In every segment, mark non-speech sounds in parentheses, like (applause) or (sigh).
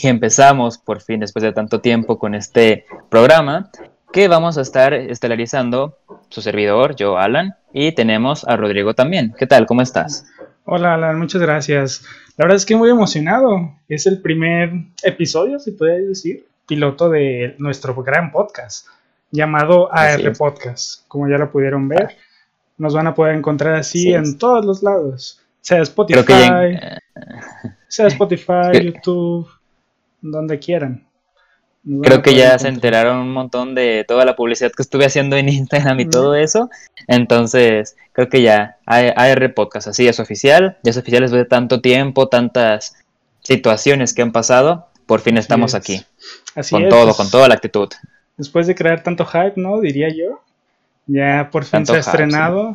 y empezamos por fin después de tanto tiempo con este programa que vamos a estar estelarizando su servidor, yo Alan, y tenemos a Rodrigo también. ¿Qué tal? ¿Cómo estás? Hola Alan, muchas gracias. La verdad es que muy emocionado. Es el primer episodio, si puede decir, piloto de nuestro gran podcast llamado AR Podcast. Como ya lo pudieron ver, nos van a poder encontrar así en todos los lados. Sea Spotify, sea Spotify, (laughs) YouTube, donde quieran. Creo que ya se enteraron un montón de toda la publicidad que estuve haciendo en (laughs) Instagram y todo eso. Entonces, creo que ya AR Podcast, así es oficial. Ya es oficial después de tanto tiempo, tantas situaciones que han pasado. Por fin estamos aquí. Así con todo, pues. con toda la actitud. Después de crear tanto hype, ¿no? Diría yo. Ya por fin se ha estrenado.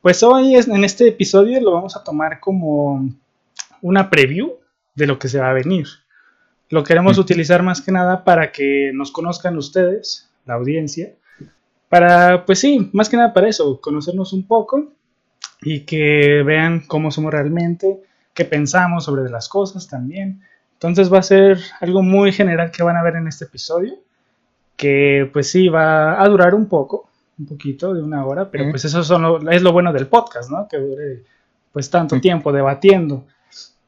Pues hoy en este episodio lo vamos a tomar como una preview de lo que se va a venir. Lo queremos utilizar más que nada para que nos conozcan ustedes, la audiencia, para, pues sí, más que nada para eso, conocernos un poco y que vean cómo somos realmente, qué pensamos sobre las cosas también. Entonces va a ser algo muy general que van a ver en este episodio, que pues sí, va a durar un poco, un poquito de una hora, pero pues eso es lo bueno del podcast, ¿no? Que dure pues tanto tiempo debatiendo.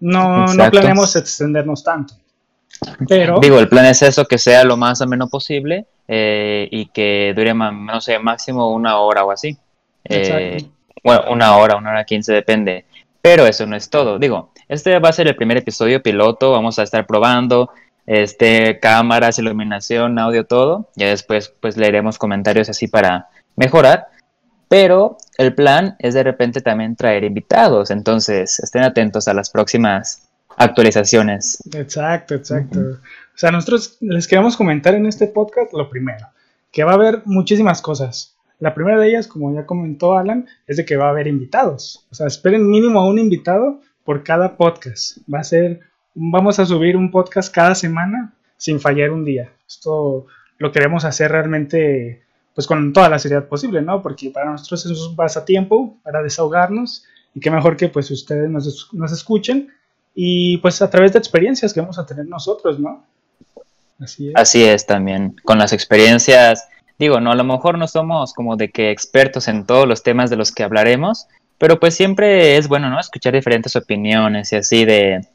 No, no planeamos extendernos tanto. Pero, Digo, el plan es eso, que sea lo más ameno posible eh, y que dure, no sé, máximo una hora o así. Eh, bueno, una hora, una hora quince, depende. Pero eso no es todo. Digo, este va a ser el primer episodio piloto, vamos a estar probando este, cámaras, iluminación, audio, todo. Ya después pues leeremos comentarios así para mejorar. Pero el plan es de repente también traer invitados, entonces estén atentos a las próximas actualizaciones. Exacto, exacto. O sea, nosotros les queremos comentar en este podcast lo primero, que va a haber muchísimas cosas. La primera de ellas, como ya comentó Alan, es de que va a haber invitados. O sea, esperen mínimo a un invitado por cada podcast. Va a ser, vamos a subir un podcast cada semana sin fallar un día. Esto lo queremos hacer realmente pues con toda la seriedad posible, ¿no? Porque para nosotros es un pasatiempo, para desahogarnos y qué mejor que pues ustedes nos, nos escuchen y pues a través de experiencias que vamos a tener nosotros, ¿no? Así es. Así es también, con las experiencias, digo, no, a lo mejor no somos como de que expertos en todos los temas de los que hablaremos, pero pues siempre es bueno, ¿no? Escuchar diferentes opiniones y así de,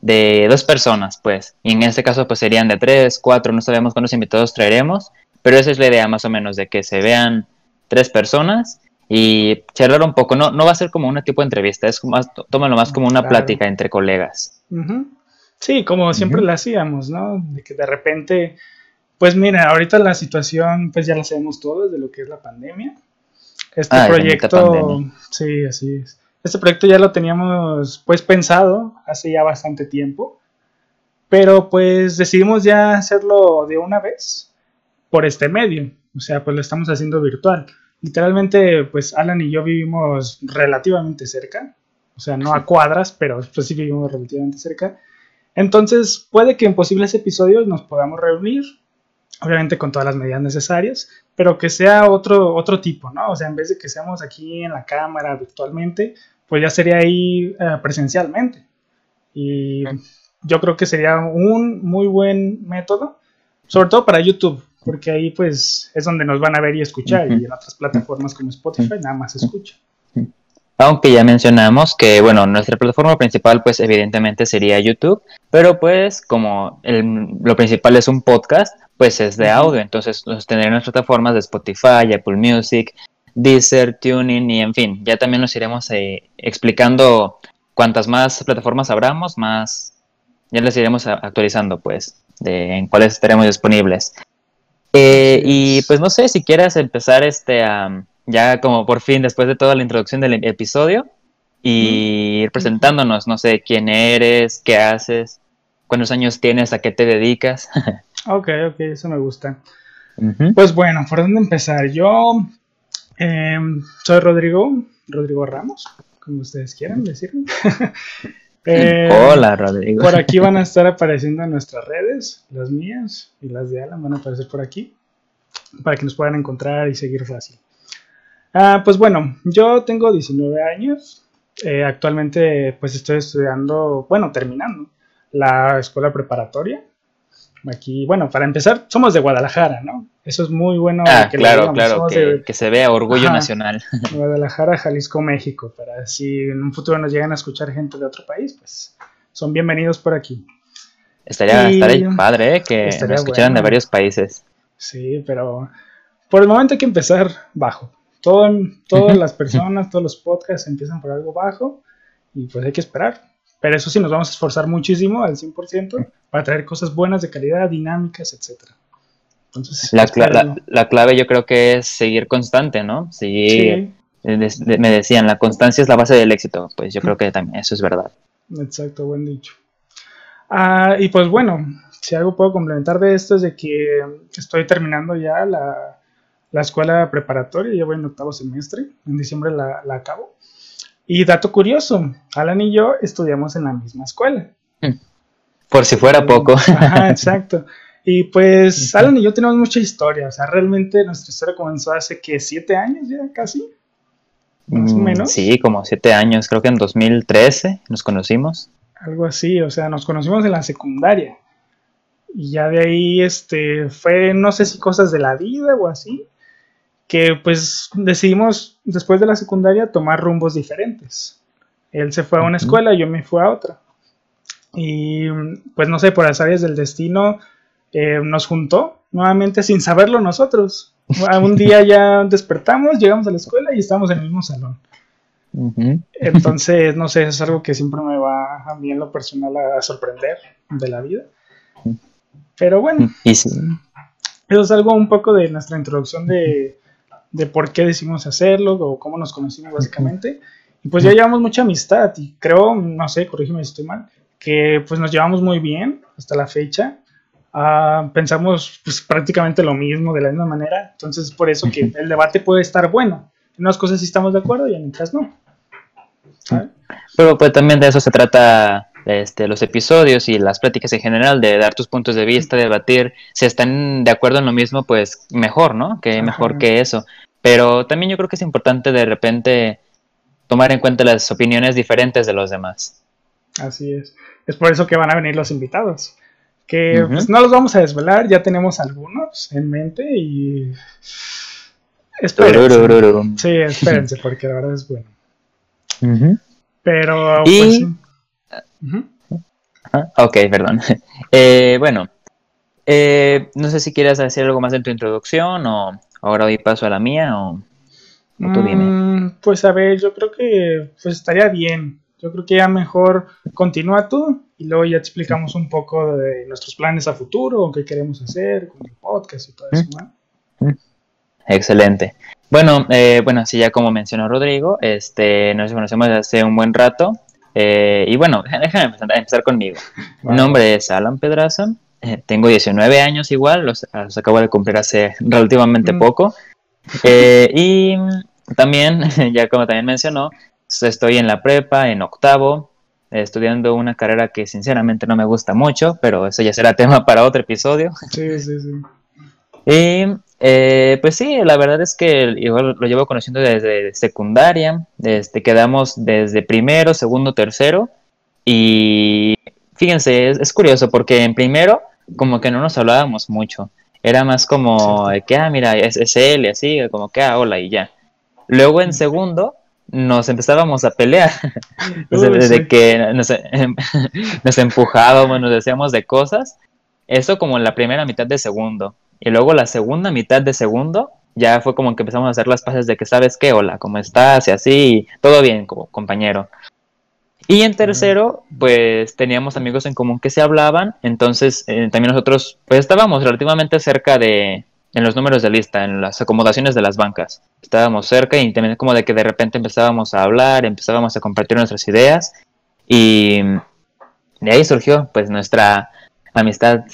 de dos personas, pues, y en este caso pues serían de tres, cuatro, no sabemos cuántos invitados traeremos, pero esa es la idea más o menos de que se vean tres personas y charlar un poco. No, no va a ser como una tipo de entrevista, es más, tómalo más como una plática entre colegas. Sí, como siempre la hacíamos, ¿no? De que de repente, pues mira, ahorita la situación, pues ya la sabemos todos de lo que es la pandemia. Este ah, proyecto, sí, así es. Este proyecto ya lo teníamos pues pensado hace ya bastante tiempo, pero pues decidimos ya hacerlo de una vez por este medio, o sea, pues lo estamos haciendo virtual literalmente, pues Alan y yo vivimos relativamente cerca, o sea, no a cuadras, pero pues sí vivimos relativamente cerca. Entonces, puede que en posibles episodios nos podamos reunir, obviamente con todas las medidas necesarias, pero que sea otro, otro tipo, ¿no? O sea, en vez de que seamos aquí en la cámara virtualmente, pues ya sería ahí eh, presencialmente. Y yo creo que sería un muy buen método, sobre todo para YouTube, porque ahí pues es donde nos van a ver y escuchar y en otras plataformas como Spotify nada más escucha. Aunque ya mencionamos que, bueno, nuestra plataforma principal pues evidentemente sería YouTube, pero pues como lo principal es un podcast, pues es de audio, entonces nos tendremos plataformas de Spotify, Apple Music, Deezer, Tuning y en fin, ya también nos iremos eh, explicando cuantas más plataformas abramos, más ya les iremos actualizando pues de en cuáles estaremos disponibles. Eh, y pues no sé si quieras empezar este ya como por fin después de toda la introducción del episodio y ir presentándonos, no sé quién eres, qué haces, cuántos años tienes, a qué te dedicas. (laughs) ok, ok, eso me gusta. Pues bueno, ¿por dónde empezar? Yo em, soy Rodrigo, Rodrigo Ramos, como ustedes quieran decirlo. (laughs) Eh, Hola, Rodrigo. Por aquí van a (laughs) estar apareciendo en nuestras redes, las mías y las de Alan van a aparecer por aquí, para que nos puedan encontrar y seguir fácil. Ah, pues bueno, yo tengo 19 años, eh, actualmente pues estoy estudiando, bueno, terminando la escuela preparatoria. Aquí, bueno, para empezar, somos de Guadalajara, ¿no? Eso es muy bueno. Ah, que claro, claro, que, se vea orgullo nacional. (laughs) Guadalajara, Jalisco, México, para si en un futuro nos llegan a escuchar gente de otro país, pues son bienvenidos por aquí. Estaría, estaría padre ¿eh? que nos escucharan de varios países. Sí, pero por el momento hay que empezar bajo. Todo, todas (laughs) las personas, todos los podcasts empiezan por algo bajo y pues hay que esperar. Pero eso sí, nos vamos a esforzar muchísimo al 100% para traer cosas buenas de calidad, dinámicas, etc. Entonces, la, la, clave yo creo que es seguir constante, ¿no? Seguir, me decían, la constancia es la base del éxito. Pues yo creo que también eso es verdad. Exacto, buen dicho. Ah, y pues bueno, si algo puedo complementar de esto es de que estoy terminando ya la, la escuela preparatoria, ya voy en octavo semestre, en diciembre la, la acabo. Y dato curioso, Alan y yo estudiamos en la misma escuela. Por si fuera poco. (laughs) Ajá, (laughs) exacto. Y pues Alan y yo tenemos mucha historia, o sea, realmente nuestra historia comenzó hace que siete años ya casi. Más o mm, menos. Sí, como siete años, creo que en 2013 nos conocimos. Algo así, o sea, nos conocimos en la secundaria. Y ya de ahí, este, fue, no sé si cosas de la vida o así, que pues decidimos después de la secundaria tomar rumbos diferentes. Él se fue a una escuela, yo me fui a otra. Y pues no sé, por las áreas del destino eh, nos juntó nuevamente sin saberlo nosotros. Un día ya (laughs) despertamos, llegamos a la escuela y estamos en el mismo salón. Entonces, no sé, es algo que siempre me va a mí en lo personal a sorprender de la vida. Pero bueno, eso es algo un poco de nuestra introducción de, de por qué decidimos hacerlo o cómo nos conocimos básicamente. Y pues ya llevamos mucha amistad y creo, no sé, corrígeme si estoy mal, que pues nos llevamos muy bien hasta la fecha. Ah, pensamos pues prácticamente lo mismo de la misma manera, entonces es por eso que el debate puede estar bueno. En unas cosas sí estamos de acuerdo y en otras no. Pero pues también de eso se trata este, los episodios y las pláticas en general, de dar tus puntos de vista, debatir, si están de acuerdo en lo mismo, pues mejor, ¿no? Que mejor que eso. Pero también yo creo que es importante de repente tomar en cuenta las opiniones diferentes de los demás. Así es. Es por eso que van a venir los invitados. Que pues, no los vamos a desvelar, ya tenemos algunos en mente y. Espérense. Sí, espérense, porque la verdad es bueno. Pero, pues. Ok, perdón. (laughs) Eh, bueno, eh, no sé si quieres decir algo más en tu introducción o ahora doy paso a la mía o, tú dime. Mm, pues a ver, yo creo que pues estaría bien. Yo creo que ya mejor continúa tú y luego ya te explicamos un poco de nuestros planes a futuro, o qué queremos hacer con el podcast y todo eso. Excelente. Bueno, eh, bueno, sí, ya como mencionó Rodrigo, este, nos conocemos hace un buen rato. Eh, y bueno, déjame empezar, conmigo. Mi nombre es Alan Pedraza, eh, tengo 19 años igual, los, acabo de cumplir hace relativamente mm. poco. y también, (laughs) ya como también mencionó, estoy en la prepa, en octavo, estudiando una carrera que sinceramente no me gusta mucho, pero eso ya será (laughs) tema para otro episodio. Sí, sí, sí. Y eh, pues sí, la verdad es que igual lo llevo conociendo desde secundaria, desde quedamos desde primero, segundo, tercero. Y fíjense, es, curioso porque en primero como que no nos hablábamos mucho. Era más como que, ah, mira, es, es él y así, como que, ah, hola y ya. Luego en segundo nos empezábamos a pelear. (laughs) desde que nos, (laughs) nos empujábamos, nos decíamos de cosas. Eso como en la primera mitad de segundo. Y luego la segunda mitad de segundo, ya fue como que empezamos a hacer las pases de que, ¿sabes qué? Hola, ¿cómo estás? Y así, todo bien, como compañero. Y en tercero, pues teníamos amigos en común que se hablaban, entonces eh, también nosotros, pues estábamos relativamente cerca de, en los números de lista, en las acomodaciones de las bancas. Estábamos cerca y también como de que de repente empezábamos a hablar, empezábamos a compartir nuestras ideas y de ahí surgió pues nuestra amistad,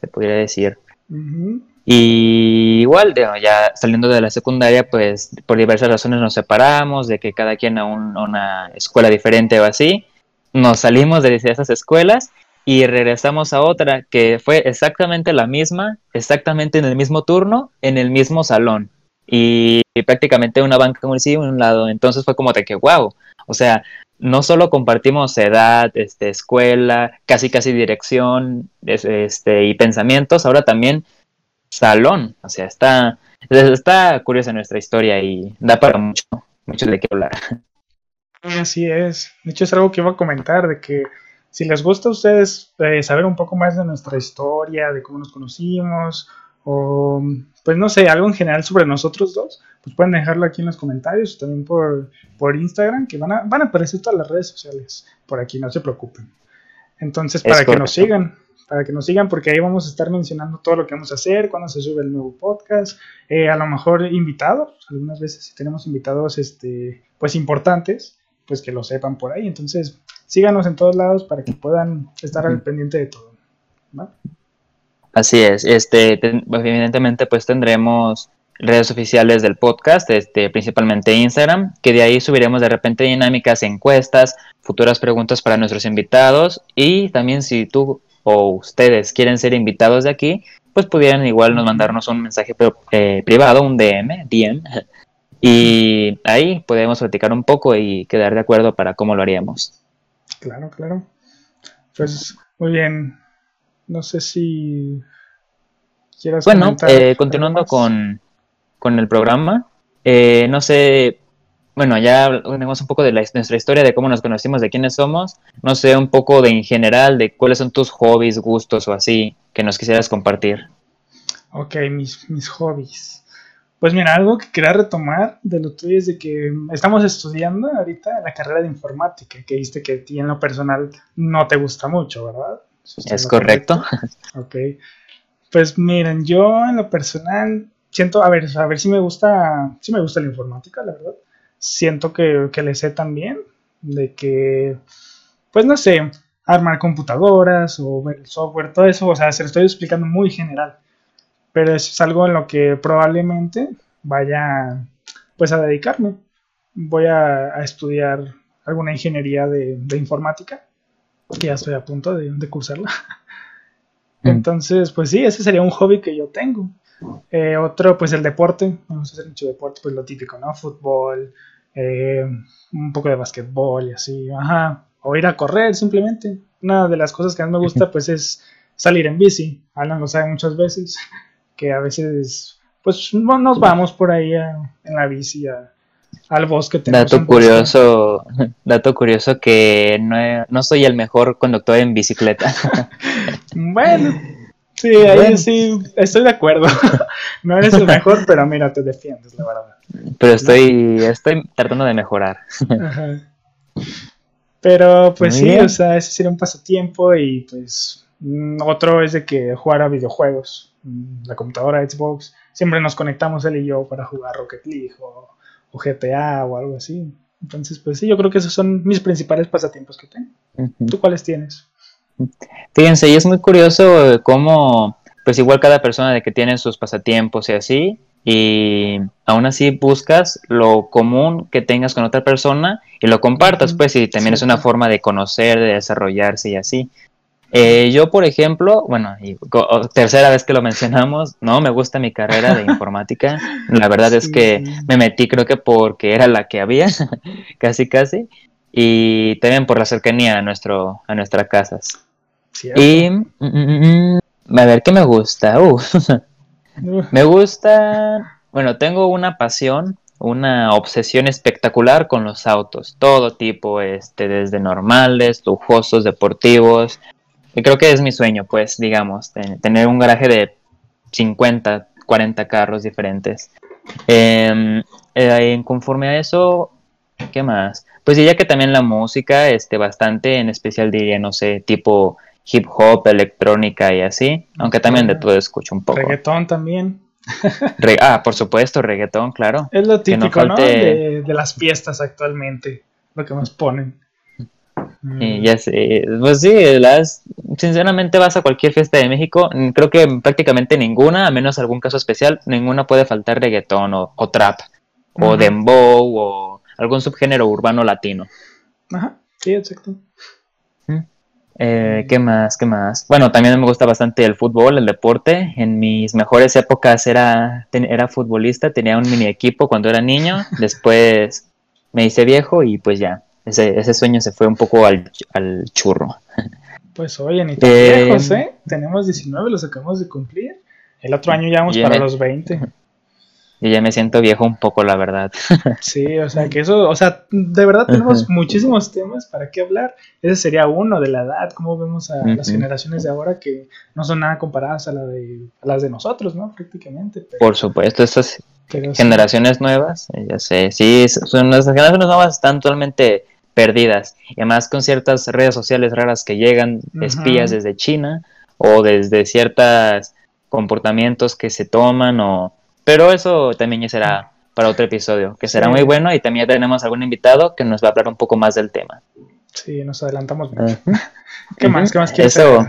se podría decir. Y igual, ya saliendo de la secundaria, pues por diversas razones nos separamos, de que cada quien a, una escuela diferente o así. Nos salimos de esas escuelas y regresamos a otra que fue exactamente la misma, exactamente en el mismo turno, en el mismo salón. Y, prácticamente una banca como en un lado. Entonces fue como de que, wow, O sea, no solo compartimos edad, este, escuela, casi casi dirección este, y pensamientos, ahora también salón. O sea, está, está curiosa nuestra historia y da para mucho, mucho de qué hablar. Así es. De hecho, es algo que iba a comentar, de que si les gusta a ustedes eh, saber un poco más de nuestra historia, de cómo nos conocimos, o pues no sé, algo en general sobre nosotros dos, pues pueden dejarlo aquí en los comentarios, también por, por Instagram, que van a, van a aparecer todas las redes sociales por aquí, no se preocupen. Entonces, para que nos sigan, para que nos sigan, porque ahí vamos a estar mencionando todo lo que vamos a hacer, cuando se sube el nuevo podcast, eh, a lo mejor invitados, algunas veces si tenemos invitados, este, pues importantes, pues que lo sepan por ahí. Entonces, síganos en todos lados para que puedan estar al pendiente de todo. Así es, este, evidentemente pues tendremos redes oficiales del podcast, este, principalmente Instagram, que de ahí subiremos de repente dinámicas, encuestas, futuras preguntas para nuestros invitados y también si tú o ustedes quieren ser invitados de aquí, pues pudieran igual nos mandarnos un mensaje eh, privado, un DM, DM, y ahí podemos platicar un poco y quedar de acuerdo para cómo lo haríamos. Claro, claro. Pues muy bien. No sé si quieras Bueno, eh, continuando con, con, el programa, eh, no sé, bueno, ya tenemos un poco de, nuestra historia, de cómo nos conocimos, de quiénes somos. No sé, un poco de en general, de cuáles son tus hobbies, gustos o así, que nos quisieras compartir. Ok, mis, mis hobbies. Pues mira, algo que quería retomar de lo tuyo es de que estamos estudiando ahorita la carrera de informática, que viste que a ti en lo personal no te gusta mucho, ¿verdad? Es correcto. (laughs) Ok. Pues miren, yo en lo personal siento, a ver, a ver si me gusta, si me gusta la informática, la verdad. Siento que, que le sé también, de que, pues no sé, armar computadoras o ver el software, todo eso, o sea, se lo estoy explicando muy general pero es algo en lo que probablemente vaya pues a dedicarme. Voy a, estudiar alguna ingeniería de, informática, que ya estoy a punto de, cursarla. Mm. Entonces, pues sí, ese sería un hobby que yo tengo. Eh, otro, pues el deporte. Vamos a hacer mucho deporte, pues lo típico, ¿no? Fútbol, eh, un poco de basquetbol y así, ajá. O ir a correr simplemente. Una de las cosas que más me gusta, pues es salir en bici. Alan lo sabe muchas veces que a veces pues nos vamos por ahí en la bici al bosque. Dato curioso, (laughs) dato curioso que no, no, soy el mejor conductor en bicicleta. (laughs) bueno, sí, ahí sí, estoy de acuerdo. (laughs) no eres el mejor, pero mira, te defiendes, la verdad. Pero estoy, estoy tratando de mejorar. Pero pues sí, o sea, ese sería un pasatiempo y pues mm, otro es de que jugar a videojuegos. Mm, la computadora Xbox, siempre nos conectamos él y yo para jugar Rocket League o, GTA o algo así. Entonces, pues sí, yo creo que esos son mis principales pasatiempos que tengo. ¿Tú cuáles tienes? Fíjense, y es muy curioso cómo, pues igual cada persona de que tiene sus pasatiempos y así, y aún así buscas lo común que tengas con otra persona y lo compartas, pues, y también es una forma de conocer, de desarrollarse y así. Eh, yo, por ejemplo, bueno, y tercera vez que lo mencionamos, no me gusta mi carrera de (laughs) informática. La verdad es que me metí, creo que porque era la que había, (laughs) casi, casi, y también por la cercanía a, nuestro, a nuestras casas. Y, mm, mm, mm, a ver, ¿qué me gusta? me gusta, bueno, tengo una pasión, una obsesión espectacular con los autos, todo tipo, este, desde normales, lujosos, deportivos, creo que es mi sueño, pues, digamos, tener un garaje de 50, 40 carros diferentes. Em, eh, conforme a eso, ¿qué más? Pues diría que también la música, este, bastante, en especial diría, no sé, tipo hip hop, electrónica y así, aunque también de todo escucho un poco. Reggaetón también. (laughs) ah, por supuesto, reggaetón, claro. Es lo típico, ¿no? De, de, las fiestas actualmente, lo que nos ponen. Mm. ya sé, pues sí, las, sinceramente vas a cualquier fiesta de México, mm, creo que prácticamente ninguna, a menos algún caso especial, ninguna puede faltar reggaetón o, trap, o dembow, o algún subgénero urbano latino. Ajá, sí, exacto. Eh, ¿Qué más? ¿Qué más? Bueno, también me gusta bastante el fútbol, el deporte. En mis mejores épocas era, era futbolista, tenía un mini equipo cuando era niño. (laughs) Después me hice viejo y pues ya, ese, ese sueño se fue un poco al, al churro. Pues oye, ni tan eh, viejos, ¿eh? Tenemos 19, los acabamos de cumplir. El otro año ya vamos para los 20. Y ya me siento viejo un poco, la verdad. (laughs) Sí, o sea, que eso, o sea, de verdad tenemos muchísimos temas para qué hablar. Ese sería uno de la edad, cómo vemos a las generaciones de ahora que no son nada comparadas a, la de, las de nosotros, ¿no? Prácticamente. Por supuesto, estas generaciones nuevas, eh, ya sé, sí, son, las generaciones nuevas están totalmente perdidas. Y además con ciertas redes sociales raras que llegan, espías desde China o desde ciertos comportamientos que se toman o... Pero eso también ya será para otro episodio, que será muy bueno y también tenemos algún invitado que nos va a hablar un poco más del tema. Sí, nos adelantamos mucho. ¿Qué más? ¿Qué más quieres Eso,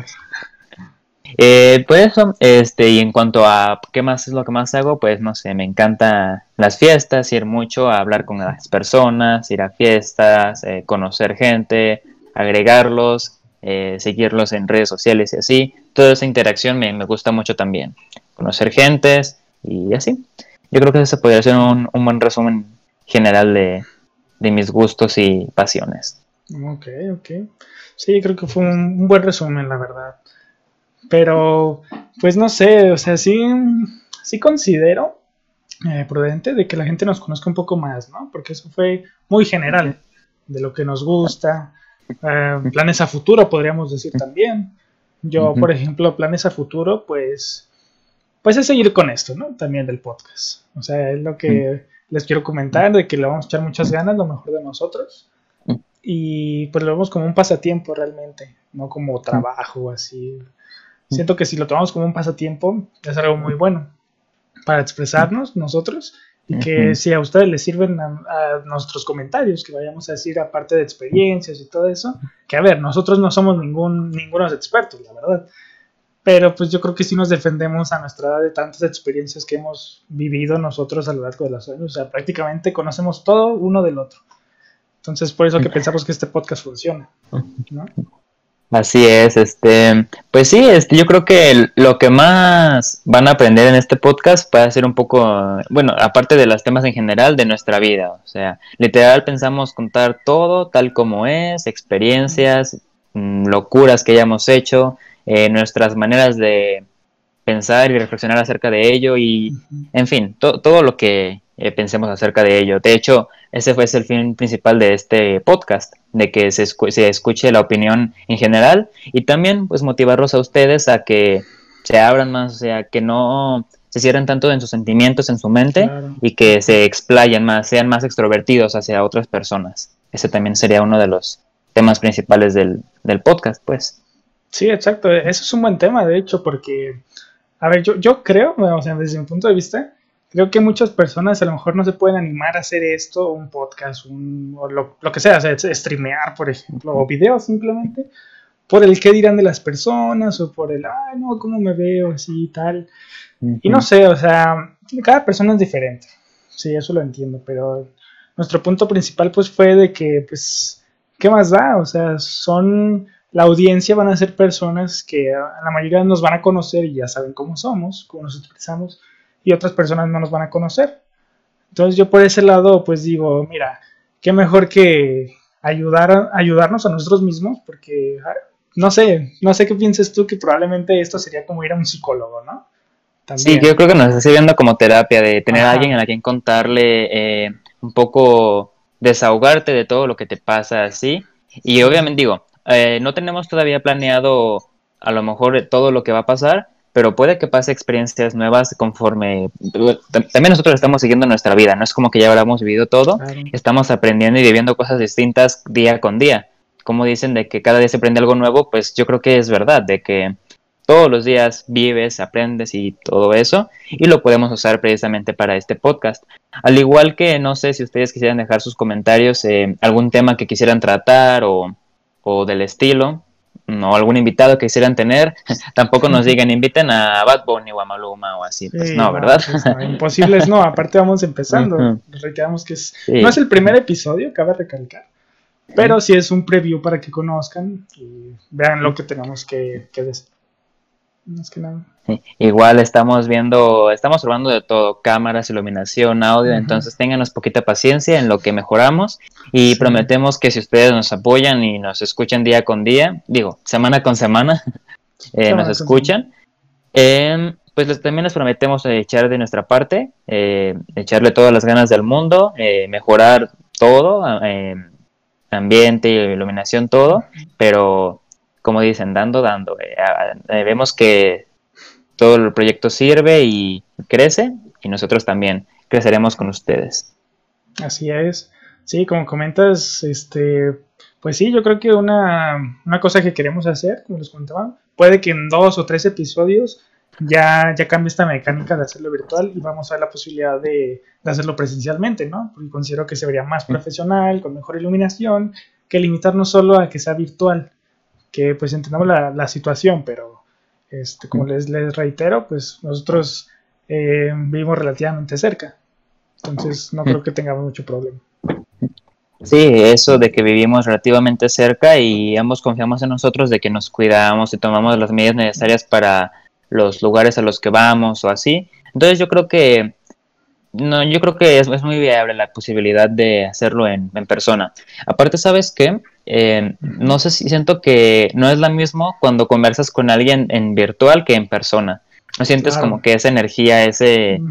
eh, pues este, y en cuanto a qué más es lo que más hago, pues no sé, me encanta las fiestas, ir mucho a hablar con las personas, ir a fiestas, eh, conocer gente, agregarlos, eh, seguirlos en redes sociales y así. Toda esa interacción me, gusta mucho también. Conocer gentes y así. Yo creo que ese podría ser un, buen resumen general de, de mis gustos y pasiones. Ok, ok. Sí, creo que fue un buen resumen, la verdad. Pero, pues no sé, o sea, sí, sí considero eh, prudente de que la gente nos conozca un poco más, ¿no? Porque eso fue muy general, de lo que nos gusta, eh, planes a futuro, podríamos decir también. Yo, por ejemplo, planes a futuro, pues, pues es seguir con esto, ¿no? También del podcast. O sea, es lo que les quiero comentar, de que le vamos a echar muchas ganas, lo mejor de nosotros. Y pues lo vemos como un pasatiempo realmente, no como trabajo, así. Siento que si lo tomamos como un pasatiempo, es algo muy bueno para expresarnos nosotros y que si a ustedes les sirven a, nuestros comentarios que vayamos a decir aparte de experiencias y todo eso, que a ver, nosotros no somos ningún ningunos expertos, la verdad. Pero pues yo creo que sí nos defendemos a nuestra edad de tantas experiencias que hemos vivido nosotros a lo largo de los años. O sea, prácticamente conocemos todo uno del otro. Entonces, por eso que pensamos que este podcast funciona. ¿no? Así es, este, pues sí, este, yo creo que lo que más van a aprender en este podcast puede ser un poco, bueno, aparte de los temas en general de nuestra vida, o sea, literal pensamos contar todo tal como es, experiencias, mm, locuras que hayamos hecho, eh, nuestras maneras de pensar y reflexionar acerca de ello y, en fin, todo lo que eh, pensemos acerca de ello. De hecho, ese fue el fin principal de este podcast, de que se, se, escuche la opinión en general y también pues motivarlos a ustedes a que se abran más, o sea, que no se cierren tanto en sus sentimientos, en su mente y que se explayen más, sean más extrovertidos hacia otras personas. Ese también sería uno de los temas principales del, del podcast, pues. Sí, exacto. Eso es un buen tema, de hecho, porque, a ver, yo, yo creo, o sea, desde mi punto de vista, creo que muchas personas a lo mejor no se pueden animar a hacer esto, un podcast, un, o lo, que sea, o sea, streamear, por ejemplo, o videos simplemente, por el qué dirán de las personas, o por el, ay, no, cómo me veo, así y tal. Y no sé, o sea, cada persona es diferente. Sí, eso lo entiendo, pero nuestro punto principal pues fue de que, pues, ¿qué más da? O sea, son, la audiencia van a ser personas que la mayoría nos van a conocer y ya saben cómo somos, cómo nos expresamos y otras personas no nos van a conocer. Entonces yo por ese lado pues digo, mira, qué mejor que ayudar ayudarnos a nosotros mismos, porque ah, no sé, no sé qué piensas tú, que probablemente esto sería como ir a un psicólogo, ¿no? Sí, yo creo que nos está sirviendo como terapia, de tener a alguien a quien contarle eh, un poco, desahogarte de todo lo que te pasa así. Y obviamente digo, eh, no tenemos todavía planeado a lo mejor todo lo que va a pasar, pero puede que pase experiencias nuevas conforme también nosotros estamos siguiendo nuestra vida, no es como que ya habramos vivido todo, estamos aprendiendo y viviendo cosas distintas día con día. Como dicen de que cada día se aprende algo nuevo, pues yo creo que es verdad, de que todos los días vives, aprendes y todo eso, y lo podemos usar precisamente para este podcast. Al igual que no sé si ustedes quisieran dejar sus comentarios, eh, algún tema que quisieran tratar o, o del estilo, o algún invitado que quisieran tener, (laughs) tampoco nos (laughs) digan inviten a Bad Bunny o a Maluma o así, pues no, ¿verdad? Pues no, imposible es no, aparte vamos empezando, uh que es, no es el primer episodio, cabe recalcar, pero sí es un preview para que conozcan y vean lo que tenemos que, decir. Más que nada. Igual estamos viendo, estamos probando de todo, cámaras, iluminación, audio, entonces ténganos poquita paciencia en lo que mejoramos y prometemos que si ustedes nos apoyan y nos escuchan día con día, digo, semana con semana, (laughs) eh, nos escuchan, em, pues también les prometemos echar de nuestra parte, eh, echarle todas las ganas del mundo, eh, mejorar todo, em, ambiente, iluminación, todo, pero como dicen, dando, dando. vemos que todo el proyecto sirve y crece y nosotros también creceremos con ustedes. Así es. Sí, como comentas, este, pues sí, yo creo que una, cosa que queremos hacer, como les contaba, puede que en dos o tres episodios ya, ya cambie esta mecánica de hacerlo virtual y vamos a ver la posibilidad de, hacerlo presencialmente, ¿no? Porque considero que se vería más profesional, con mejor iluminación, que limitarnos solo a que sea virtual, que pues entendamos la, la situación, pero este, como les, les reitero, pues nosotros eh, vivimos relativamente cerca. Entonces no creo que tengamos mucho problema. Sí, eso de que vivimos relativamente cerca y ambos confiamos en nosotros de que nos cuidamos y tomamos las medidas necesarias para los lugares a los que vamos o así. Entonces yo creo que no, yo creo que es, muy viable la posibilidad de hacerlo en, persona. Aparte, ¿sabes qué? Eh, no sé si siento que no es lo mismo cuando conversas con alguien en virtual que en persona. No sientes como que esa energía, ese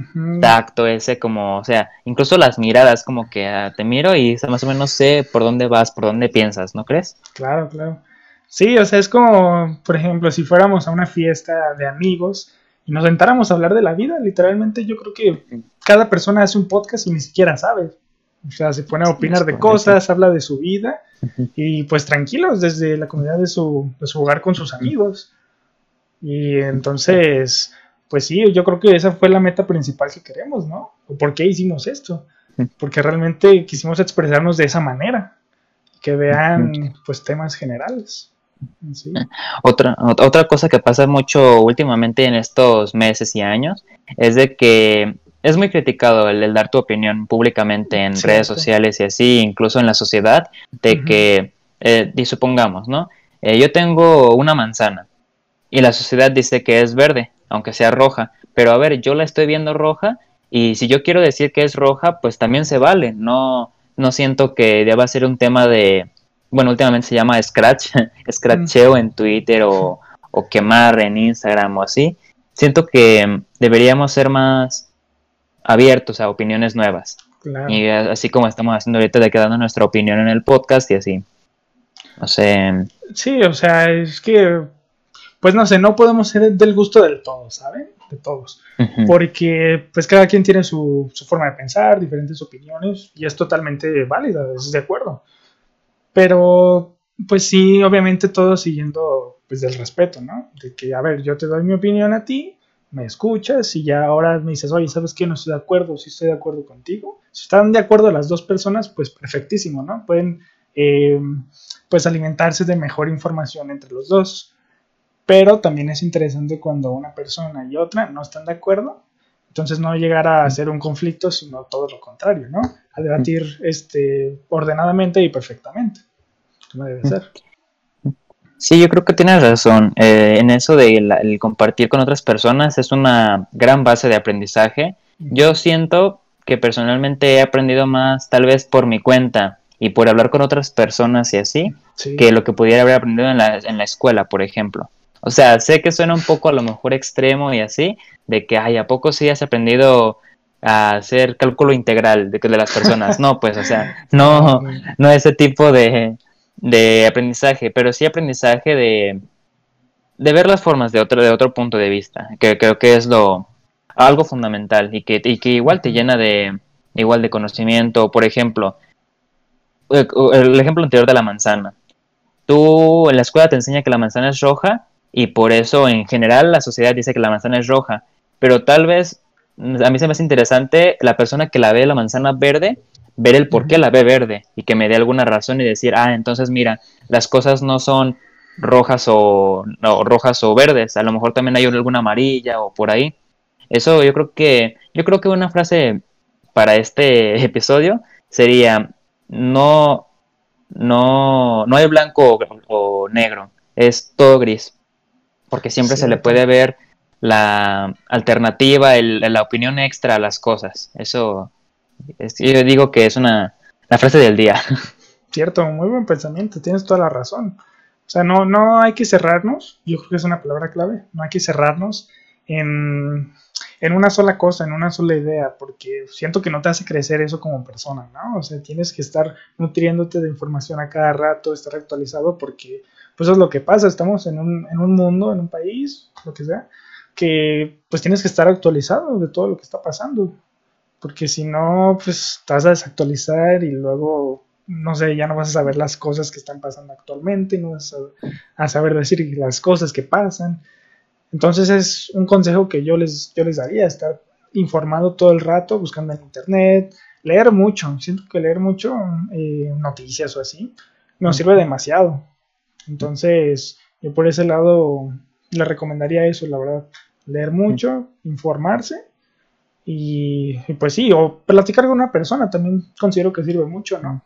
tacto, ese como, o sea, incluso las miradas, como que ah, te miro y más o menos sé por dónde vas, por dónde piensas, ¿no crees? Claro, claro. Sí, o sea, es como, por ejemplo, si fuéramos a una fiesta de amigos y nos sentáramos a hablar de la vida, literalmente yo creo que cada persona hace un podcast y ni siquiera sabe. O sea, se pone a opinar de cosas, habla de su vida y pues tranquilos desde la comunidad de su, de su hogar con sus amigos. Y entonces, pues sí, yo creo que esa fue la meta principal que queremos, ¿no? ¿O por qué hicimos esto? Porque realmente quisimos expresarnos de esa manera, que vean pues temas generales. Otra, otra cosa que pasa mucho últimamente en estos meses y años es de que es muy criticado el, dar tu opinión públicamente en redes sociales y así, incluso en la sociedad, de que, eh, supongamos, ¿no? Eh, yo tengo una manzana y la sociedad dice que es verde, aunque sea roja, pero a ver, yo la estoy viendo roja y si yo quiero decir que es roja, pues también se vale, no, no siento que deba ser un tema de, bueno, últimamente se llama Scratch, (laughs) Scratcheo en Twitter o, quemar en Instagram o así. Siento que deberíamos ser más abiertos a opiniones nuevas. Y así como estamos haciendo ahorita de quedando nuestra opinión en el podcast y así. No sé. Sí, o sea, es que, pues no sé, no podemos ser del gusto del todo, ¿saben? De todos. Porque pues cada quien tiene su, su, forma de pensar, diferentes opiniones y es totalmente válida, es de acuerdo. Pero, pues sí, obviamente todo siguiendo, pues del respeto, ¿no? De que, a ver, yo te doy mi opinión a ti, me escuchas y ya ahora me dices, oye, ¿sabes qué? No estoy de acuerdo, si estoy de acuerdo contigo. Si están de acuerdo las dos personas, pues perfectísimo, ¿no? Pueden, eh, pues, alimentarse de mejor información entre los dos. Pero también es interesante cuando una persona y otra no están de acuerdo. Entonces no llegar a ser un conflicto, sino todo lo contrario, ¿no? A debatir este, ordenadamente y perfectamente, como debe ser. Sí, yo creo que tienes razón. Eh, en eso de el compartir con otras personas es una gran base de aprendizaje. Yo siento que personalmente he aprendido más tal vez por mi cuenta y por hablar con otras personas y así, que lo que pudiera haber aprendido en la, en la escuela, por ejemplo. O sea, sé que suena un poco a lo mejor extremo y así, de que, ay, ¿a poco sí has aprendido a hacer cálculo integral de, de las personas. No, pues, o sea, (laughs) no, no ese tipo de, de aprendizaje, pero sí aprendizaje de, de ver las formas de otro, de otro punto de vista, que creo que es lo algo fundamental y que, y que igual te llena de igual de conocimiento. Por ejemplo, eh, el ejemplo anterior de la manzana. Tú en la escuela te enseña que la manzana es roja y por eso en general la sociedad dice que la manzana es roja, pero tal vez a mí se me hace interesante la persona que la ve la manzana verde, ver el por qué la ve verde y que me dé alguna razón y decir, ah, entonces mira, las cosas no son rojas o rojas o verdes, a lo mejor también hay alguna amarilla o por ahí. Eso yo creo que yo creo que una frase para este (laughs) episodio sería no no no hay blanco o, o negro, es todo gris. porque siempre se le puede ver la alternativa, la opinión extra a las cosas. Eso, yo digo que es una la frase del día. (laughs) Cierto, muy buen pensamiento, tienes toda la razón. O sea, no, no hay que cerrarnos, yo creo que es una palabra clave, no hay que cerrarnos en, en una sola cosa, en una sola idea, porque siento que no te hace crecer eso como persona, ¿no? O sea, tienes que estar nutriéndote de información a cada rato, estar actualizado, porque pues eso es lo que pasa, estamos en un, en un mundo, en un país, lo que sea, que pues tienes que estar actualizado de todo lo que está pasando, porque si no, pues te vas a desactualizar y luego, no sé, ya no vas a saber las cosas que están pasando actualmente, no vas a, saber decir las cosas que pasan. Entonces es un consejo que yo les, yo les daría, estar informado todo el rato, buscando en internet, leer mucho, siento que leer mucho eh, noticias o así, nos sirve demasiado. Entonces, yo por ese lado le recomendaría eso, la verdad. Leer mucho, informarse y, pues sí, o platicar con una persona también considero que sirve mucho, ¿no?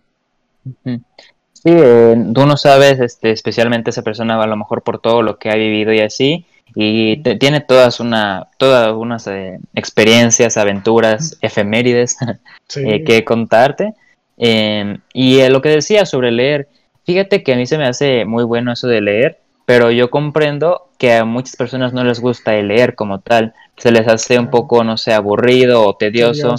Sí, eh, tú no sabes, este, especialmente esa persona a lo mejor por todo lo que ha vivido y así, y tiene todas una, todas unas eh, experiencias, aventuras, efemérides (laughs) eh, que contarte. Em, y lo que decía sobre leer, fíjate que a mí se me hace muy bueno eso de leer, pero yo comprendo que a muchas personas no les gusta el leer como tal, se les hace un poco, no sé, aburrido o tedioso,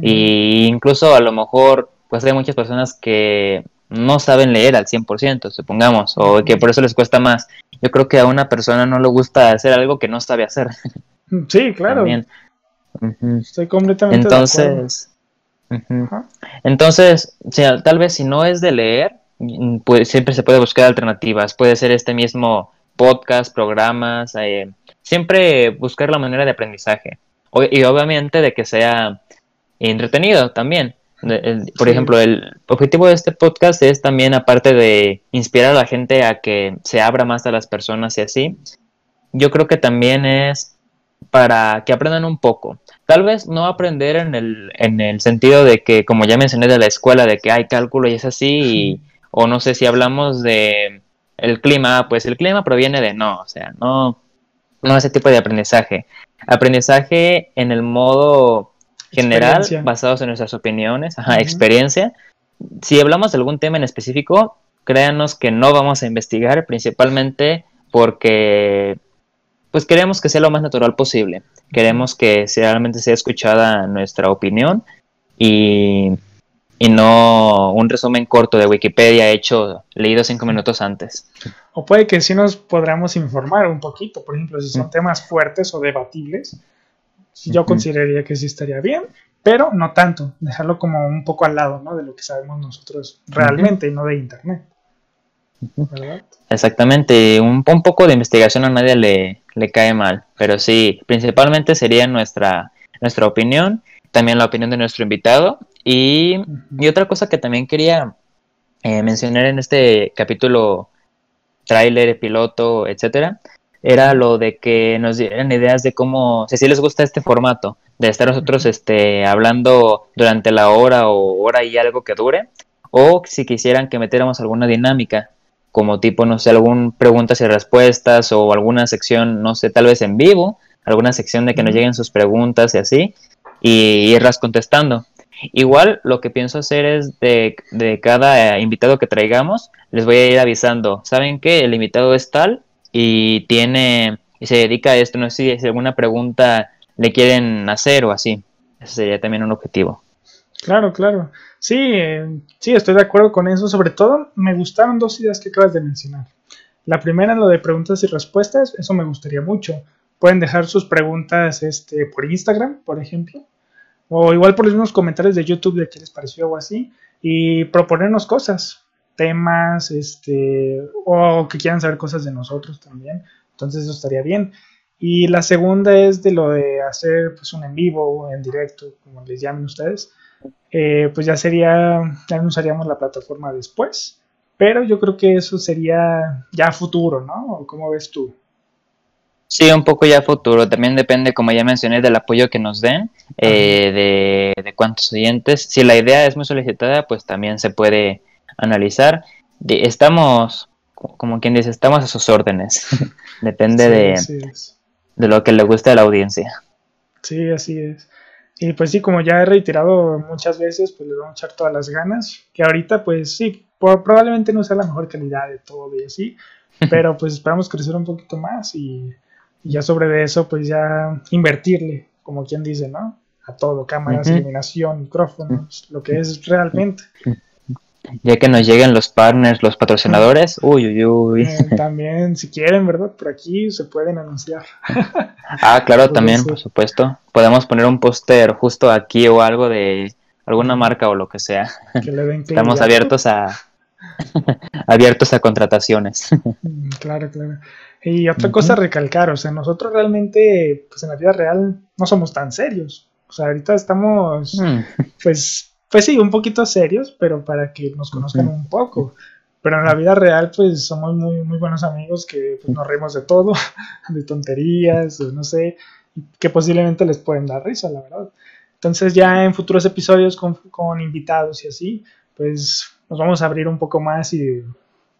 y incluso a lo mejor, pues hay muchas personas que no saben leer al 100%, supongamos, o que por eso les cuesta más. Yo creo que a una persona no le gusta hacer algo que no sabe hacer. (laughs) Sí, claro. Estoy completamente Entonces, entonces, tal vez si no es de leer, pues, siempre se puede buscar alternativas. Puede ser este mismo podcast, programas, eh, siempre buscar la manera de aprendizaje. y obviamente de que sea entretenido también. por ejemplo, el objetivo de este podcast es también, aparte de inspirar a la gente a que se abra más a las personas y así, yo creo que también es para que aprendan un poco. Tal vez no aprender en el, en el sentido de que, como ya mencioné de la escuela, de que hay cálculo y es así, y o no sé si hablamos de el clima, pues el clima proviene de no, o sea, no, no ese tipo de aprendizaje. Aprendizaje en el modo general, basados en nuestras opiniones, ajá, experiencia. Si hablamos de algún tema en específico, créanos que no vamos a investigar, principalmente porque pues queremos que sea lo más natural posible. Queremos que realmente sea escuchada nuestra opinión y y no un resumen corto de Wikipedia hecho leído cinco minutos antes. O puede que sí nos podamos informar un poquito, por ejemplo, si son temas fuertes o debatibles, yo consideraría que sí estaría bien, pero no tanto, dejarlo como un poco al lado ¿no? de lo que sabemos nosotros realmente y no de internet. Exactamente, un, un, poco de investigación a nadie le, le cae mal, pero sí, principalmente sería nuestra, nuestra opinión, también la opinión de nuestro invitado y, otra cosa que también quería eh, mencionar en este capítulo, tráiler, piloto, etcétera, era lo de que nos dieran ideas de cómo, si les gusta este formato, de estar nosotros este, hablando durante la hora o hora y algo que dure, o si quisieran que metiéramos alguna dinámica, como tipo, no sé, algún preguntas y respuestas o alguna sección, no sé, tal vez en vivo, alguna sección de que nos lleguen sus preguntas y así, y irlas contestando. Igual lo que pienso hacer es de, cada invitado que traigamos, les voy a ir avisando, ¿saben qué? El invitado es tal y tiene y se dedica a esto, no sé si alguna pregunta le quieren hacer o así. Ese sería también un objetivo. Claro, claro. Sí, eh, sí, estoy de acuerdo con eso. Sobre todo, me gustaron dos ideas que acabas de mencionar. La primera, lo de preguntas y respuestas, eso me gustaría mucho. Pueden dejar sus preguntas este, por Instagram, por ejemplo o igual por los mismos comentarios de YouTube de qué les pareció o así, y proponernos cosas, temas, este, o que quieran saber cosas de nosotros también. Entonces eso estaría bien. Y la segunda es de lo de hacer pues un en vivo en directo, como les llamen ustedes. Eh, pues ya sería, ya anunciaríamos la plataforma después. Pero yo creo que eso sería ya futuro, ¿no? ¿Cómo ves tú? Sí, un poco ya futuro. También depende, como ya mencioné, del apoyo que nos den, eh, de, cuántos oyentes. Si la idea es muy solicitada, pues también se puede analizar. estamos como quien dice, estamos a sus órdenes. (laughs) Depende de, de lo que le guste a la audiencia. Sí, así es. Y pues sí, como ya he reiterado muchas veces, pues le vamos a echar todas las ganas. Que ahorita, pues sí, probablemente no sea la mejor calidad de todo y así, (laughs) pero pues esperamos crecer un poquito más y, ya sobre eso, pues ya invertirle, como quien dice, ¿no? A todo, cámaras, iluminación, micrófonos, lo que es realmente. Ya que nos lleguen los partners, los patrocinadores, uy, uy, uy. Eh, también, si quieren, ¿verdad? Por aquí se pueden anunciar. ah, claro, (laughs) también, por supuesto. Podemos poner un póster justo aquí o algo de alguna marca o lo que sea. (laughs) Estamos abiertos a (laughs) abiertos a contrataciones. Mm, claro, claro. Y otra cosa a recalcar, o sea, nosotros realmente, pues en la vida real no somos tan serios. O sea, ahorita estamos, mm. pues pues sí, un poquito serios, pero para que nos conozcan un poco. Pero en la vida real, pues somos muy, muy buenos amigos que pues, nos reímos de todo, (laughs) de tonterías, no sé, que posiblemente les pueden dar risa, la verdad. Entonces ya en futuros episodios con, con invitados y así, pues nos vamos a abrir un poco más y,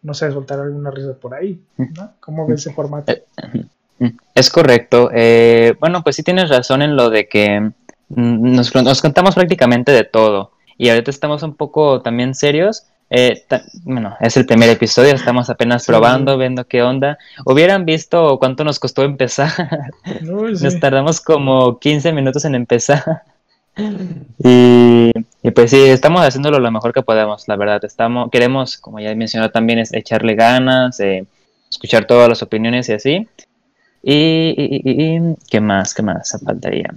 no sé, soltar alguna risa por ahí. ¿no? ¿Cómo ves ese formato? Eh, es correcto. Eh, bueno, pues sí tienes razón en lo de que mm, nos, nos contamos prácticamente de todo y ahorita estamos un poco también serios. Eh, bueno, es el primer episodio, estamos apenas probando, viendo qué onda. Hubieran visto cuánto nos costó empezar. (laughs) Nos tardamos como 15 minutos en empezar. Y, pues sí, estamos haciéndolo lo mejor que podemos, la verdad. Estamos, queremos, como ya he mencionado también, es echarle ganas, eh, escuchar todas las opiniones y así. Y, y, ¿qué más? ¿Qué más faltaría?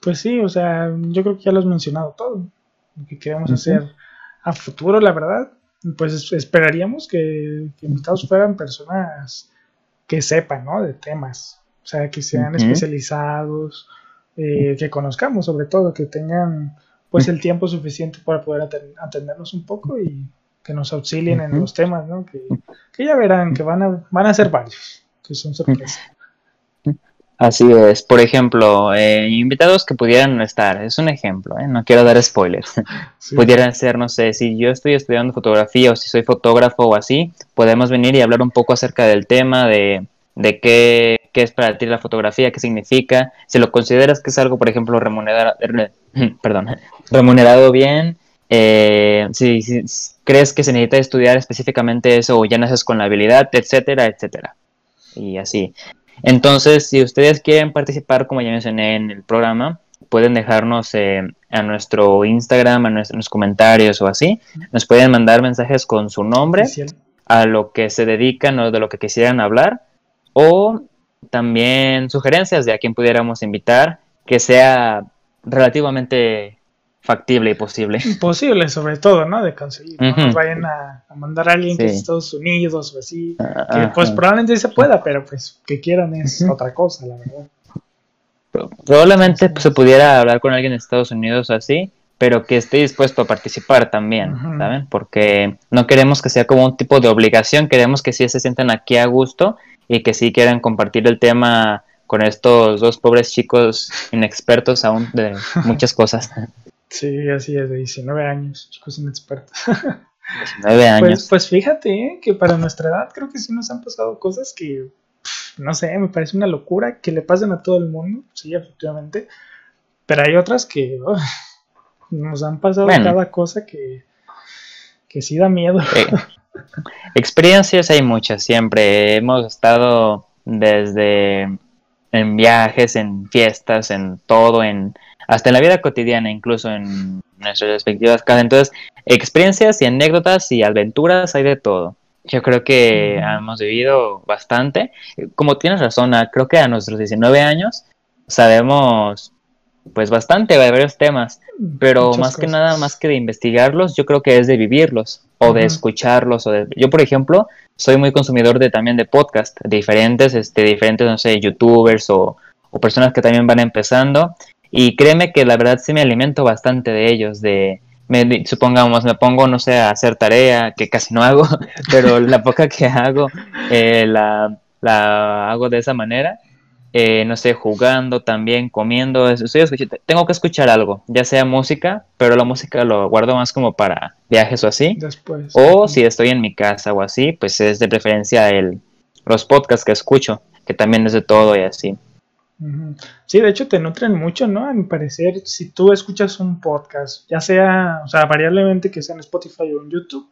Pues sí, o sea, yo creo que ya lo has mencionado todo que queremos hacer a futuro, la verdad, pues esperaríamos que, invitados fueran personas que sepan, ¿no? De temas, o sea, que sean especializados, eh, que conozcamos sobre todo, que tengan pues el tiempo suficiente para poder atendernos un poco y que nos auxilien en los temas, ¿no? Que, que, ya verán que van a, van a ser varios, que son sorpresas. Así es. Por ejemplo, eh, invitados que pudieran estar, es un ejemplo, ¿eh? no quiero dar spoilers. (laughs) Pudieran ser, no sé, si yo estoy estudiando fotografía o si soy fotógrafo o así, podemos venir y hablar un poco acerca del tema, de, de qué, qué es para ti la fotografía, qué significa, si lo consideras que es algo, por ejemplo, remunerado, (laughs) perdón, remunerado bien, eh, si, si, crees que se necesita estudiar específicamente eso o ya naces con la habilidad, etcétera, etcétera. Y así. Entonces, si ustedes quieren participar, como ya mencioné en el programa, pueden dejarnos eh, a nuestro Instagram, a nuestros comentarios o así. Nos pueden mandar mensajes con su nombre, a lo que se dedican o de lo que quisieran hablar, o también sugerencias de a quién pudiéramos invitar que sea relativamente factible y posible. (laughs) Imposible, sobre todo, ¿no? De conseguir. No vayan a, mandar a alguien que es de Estados Unidos o así. Que pues probablemente se pueda, pero pues que quieran es otra cosa, la verdad. Probablemente se pudiera hablar con alguien de Estados Unidos así, pero que esté dispuesto a participar también, ¿saben? Porque no queremos que sea como un tipo de obligación, queremos que sí se sientan aquí a gusto y que sí quieran compartir el tema con estos dos pobres chicos inexpertos aún de (laughs) muchas cosas. Sí, así es, de 19 años, chicos inexpertos. 19 pues, años. Pues, pues fíjate ¿eh? que para nuestra edad creo que sí nos han pasado cosas que, no sé, me parece una locura que le pasen a todo el mundo, sí, efectivamente. Pero hay otras que nos han pasado cada cosa que, que sí da miedo. Eh, experiencias hay muchas, siempre. Hemos estado desde en viajes, en fiestas, en todo, en hasta en la vida cotidiana, incluso en nuestras respectivas casas. Entonces, experiencias y anécdotas y aventuras hay de todo. Yo creo que hemos vivido bastante. Como tienes razón, creo que a nuestros 19 años sabemos pues bastante de varios temas, pero más que nada, más que de investigarlos, yo creo que es de vivirlos o de escucharlos. O de... Yo, por ejemplo, soy muy consumidor de también de podcast, diferentes, este, diferentes, no sé, youtubers o, o personas que también van empezando y créeme que la verdad sí me alimento bastante de ellos, de, me, supongamos, me pongo, no sé, a hacer tarea, que casi no hago, (laughs) pero la poca que hago, eh, la, la, hago de esa manera. Eh, no sé, jugando también, comiendo, estoy tengo que escuchar algo, ya sea música, pero la música lo guardo más como para viajes o así. Después. O si estoy en mi casa o así, pues es de preferencia el, los podcasts que escucho, que también es de todo y así. Sí, de hecho te nutren mucho, ¿no? A mi parecer, si tú escuchas un podcast, ya sea, o sea, variablemente que sea en Spotify o en YouTube,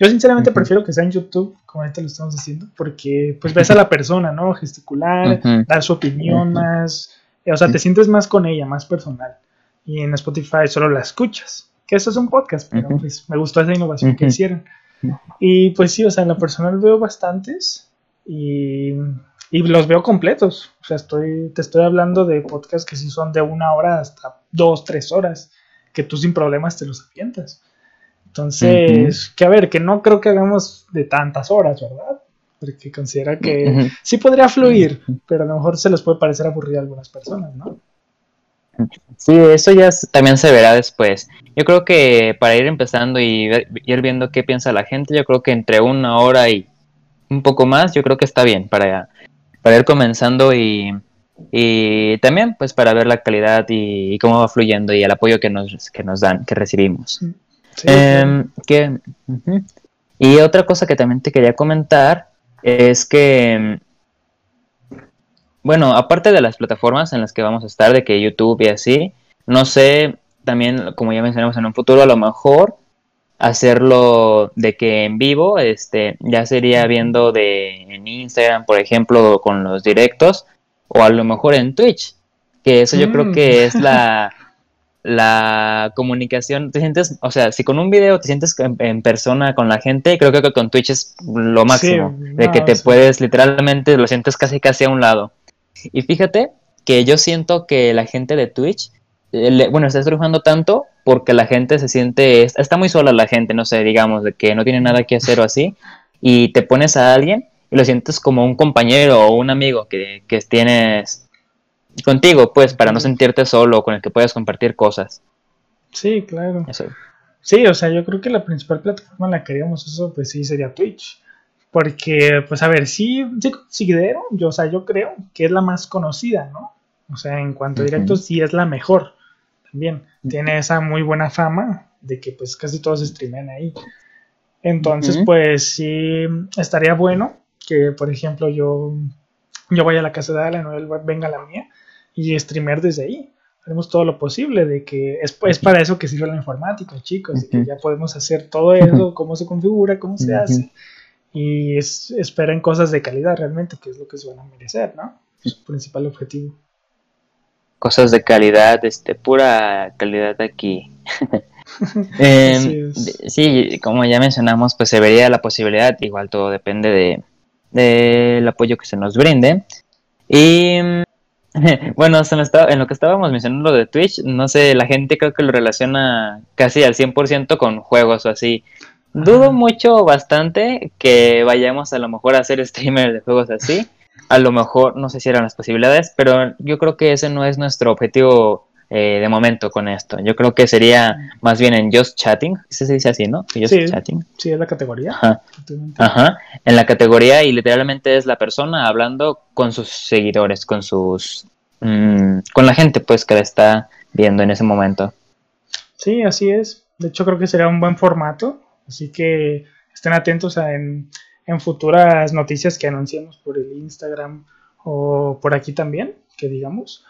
yo sinceramente prefiero que sea en YouTube, como ahorita lo estamos haciendo, porque pues ves a la persona, ¿no? Gesticular, dar su opinión más, o sea, te sientes más con ella, más personal. Y en Spotify solo la escuchas, que eso es un podcast, pero pues me gustó esa innovación que hicieron. Y pues sí, o sea, en lo personal veo bastantes y, y los veo completos. O sea, estoy, te estoy hablando de podcasts que sí son de una hora hasta dos, tres horas, que tú sin problemas te los avientas. Entonces, que a ver, que no creo que hagamos de tantas horas, ¿verdad? Porque considera que sí podría fluir, pero a lo mejor se les puede parecer aburrido a algunas personas, ¿no? Sí, eso ya también se verá después. Yo creo que para ir empezando y ir viendo qué piensa la gente, yo creo que entre una hora y un poco más, yo creo que está bien para, para ir comenzando y, y también pues para ver la calidad y, cómo va fluyendo y el apoyo que nos, que nos dan, que recibimos. Em, y otra cosa que también te quería comentar es que, bueno, aparte de las plataformas en las que vamos a estar, de que YouTube y así, no sé, también, como ya mencionamos en un futuro, a lo mejor hacerlo de que en vivo, este, ya sería viendo de en Instagram, por ejemplo, con los directos, o a lo mejor en Twitch, que eso yo creo mm. que es la (laughs) la comunicación, te sientes, o sea, si con un video te sientes en, persona con la gente, creo que con Twitch es lo máximo, de que te puedes literalmente, lo sientes casi casi a un lado. Y fíjate que yo siento que la gente de Twitch, eh, bueno, está triunfando tanto porque la gente se siente, está muy sola la gente, no sé, digamos, de que no tiene nada que hacer o así, y te pones a alguien y lo sientes como un compañero o un amigo que, que tienes contigo, pues, para no sentirte solo, con el que puedas compartir cosas. Sí, claro. Sí, o sea, yo creo que la principal plataforma en la que haríamos eso, pues sí, sería Twitch. Porque, pues a ver, sí, sí considero, yo, o sea, yo creo que es la más conocida, ¿no? O sea, en cuanto a directos, sí es la mejor. También tiene esa muy buena fama de que pues casi todos streamen ahí. Entonces, pues sí, estaría bueno que, por ejemplo, yo, yo vaya a la casa de Alan o él venga a la mía y streamer desde ahí. Haremos todo lo posible de que es, es para eso que sirve la informática, chicos, de que ya podemos hacer todo eso, (laughs) cómo se configura, cómo se hace. Y es, esperen cosas de calidad realmente, que es lo que se van a merecer, ¿no? Su principal objetivo. Cosas de calidad, este, pura calidad aquí. (laughs) Em, sí, como ya mencionamos, pues se vería la posibilidad, igual todo depende de del apoyo que se nos brinde. Y (laughs) Bueno, en lo que estábamos mencionando de Twitch, no sé, la gente creo que lo relaciona casi al 100% con juegos o así. Dudo mucho, bastante, que vayamos a lo mejor a ser streamer de juegos así. A lo mejor, no sé si eran las posibilidades, pero yo creo que ese no es nuestro objetivo eh, de momento con esto. Yo creo que sería más bien en Just Chatting, se dice así, ¿no? Just sí, Chatting. Sí, es la categoría. Ajá. En la categoría y literalmente es la persona hablando con sus seguidores, con sus... Mm, con la gente pues que la está viendo en ese momento. Sí, así es. De hecho creo que sería un buen formato. Así que estén atentos a en, en futuras noticias que anunciamos por el Instagram o por aquí también, que digamos.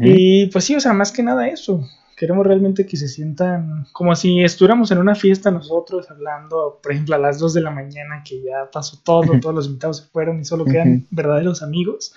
Y pues sí, o sea, más que nada eso. Queremos realmente que se sientan como si estuviéramos en una fiesta nosotros hablando, por ejemplo, a las 2 de la mañana que ya pasó todo, todos los invitados se fueron y solo quedan verdaderos amigos.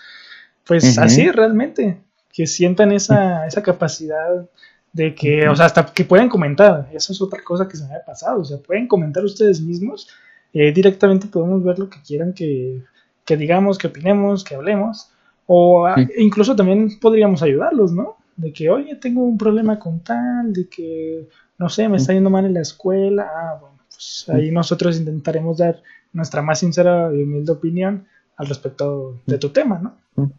Pues así realmente, que sientan esa, esa capacidad de que, o sea, hasta que pueden comentar. Eso es otra cosa que se me ha pasado. O sea, pueden comentar ustedes mismos. Eh, directamente podemos ver lo que quieran que, que digamos, que opinemos, que hablemos. O incluso también podríamos ayudarlos, ¿no? De que, oye, tengo un problema con tal, de que, no sé, me está yendo mal en la escuela. Ah, bueno, pues ahí nosotros intentaremos dar nuestra más sincera y humilde opinión al respecto de tu tema, ¿no?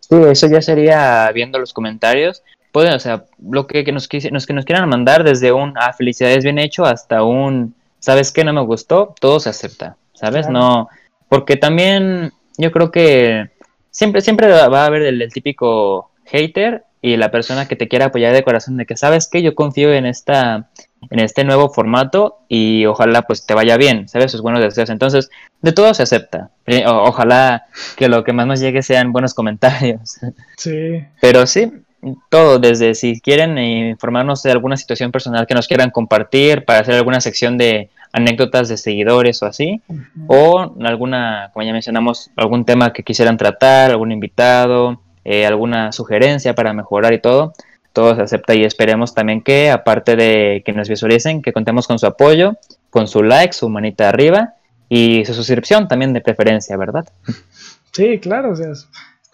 Sí, eso ya sería viendo los comentarios. Pueden, o sea, lo que, nos, que nos quieran mandar desde un, ah, felicidades bien hecho, hasta un, ¿sabes qué? No me gustó, todo se acepta, ¿sabes? No, porque también yo creo que siempre, siempre va a haber el, típico hater y la persona que te quiera apoyar de corazón de que sabes que yo confío en esta en este nuevo formato y ojalá pues te vaya bien, ¿sabes? Sus buenos deseos. Entonces, de todo se acepta. ojalá que lo que más nos llegue sean buenos comentarios. (laughs) Sí. Pero sí, todo, desde si quieren informarnos de alguna situación personal que nos quieran compartir para hacer alguna sección de anécdotas de seguidores o así, o alguna, como ya mencionamos, algún tema que quisieran tratar, algún invitado, eh, alguna sugerencia para mejorar y todo, todo se acepta y esperemos también que, aparte de que nos visualicen, que contemos con su apoyo, con su like, su manita arriba y su suscripción también de preferencia, ¿verdad? Sí, claro, o sea,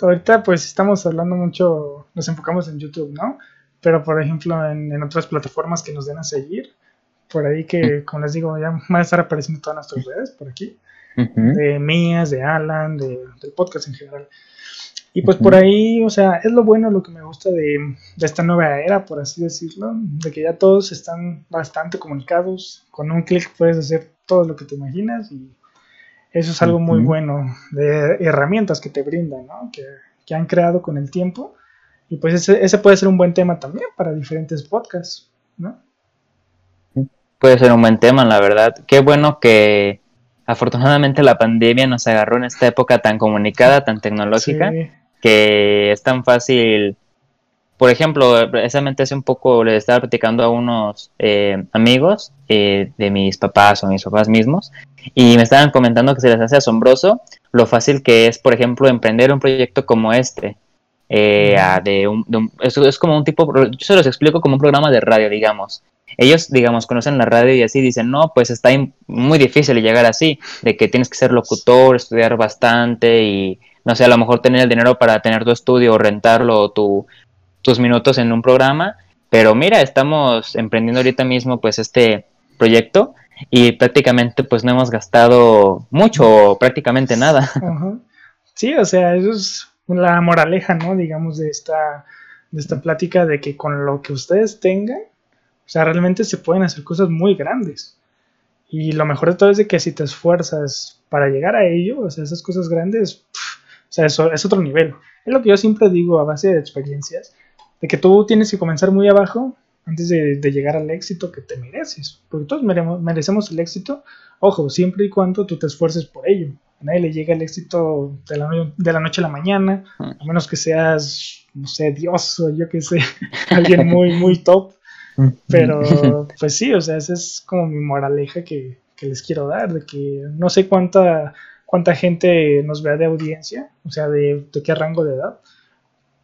ahorita pues estamos hablando mucho, nos enfocamos en YouTube, ¿no? Pero por ejemplo en, en otras plataformas que nos den a seguir, por ahí que, como les digo, ya van a estar apareciendo todas nuestras redes por aquí, de mías, de Alan, de, del podcast en general. Y pues por ahí, o sea, es lo bueno, lo que me gusta de, de, esta nueva era, por así decirlo, de que ya todos están bastante comunicados, con un clic puedes hacer todo lo que te imaginas y eso es algo muy bueno de herramientas que te brindan, ¿no? Que, que han creado con el tiempo. Y pues ese, ese puede ser un buen tema también para diferentes podcasts, ¿no? Puede ser un buen tema, la verdad. Qué bueno que afortunadamente la pandemia nos agarró en esta época tan comunicada, tan tecnológica, que es tan fácil. Por ejemplo, precisamente hace un poco le estaba platicando a unos eh, amigos eh, de mis papás o mis papás mismos y me estaban comentando que se les hace asombroso lo fácil que es, por ejemplo, emprender un proyecto como este. Eh, de es, como un tipo, yo se los explico como un programa de radio, digamos ellos, digamos, conocen la radio y así dicen, no, pues está muy difícil llegar así, de que tienes que ser locutor, estudiar bastante y, no sé, a lo mejor tener el dinero para tener tu estudio o rentarlo o tu, tus minutos en un programa. Pero mira, estamos emprendiendo ahorita mismo pues este proyecto y prácticamente pues no hemos gastado mucho o prácticamente nada. Sí, o sea, eso es la moraleja, ¿no? Digamos, de esta, de esta plática de que con lo que ustedes tengan, o sea, realmente se pueden hacer cosas muy grandes. Y lo mejor de todo es de que si te esfuerzas para llegar a ello, o sea, esas cosas grandes, o sea, eso es otro nivel. Es lo que yo siempre digo a base de experiencias, de que tú tienes que comenzar muy abajo antes de, llegar al éxito que te mereces. Porque todos merecemos el éxito, ojo, siempre y cuando tú te esfuerces por ello. A nadie le llega el éxito de la, de la noche a la mañana, a menos que seas, no sé, Dios o yo que sé, (laughs) alguien muy, muy top. (laughs) Pero, pues sí, o sea, esa es como mi moraleja que, les quiero dar, de que no sé cuánta, cuánta gente nos vea de audiencia, o sea, de, qué rango de edad.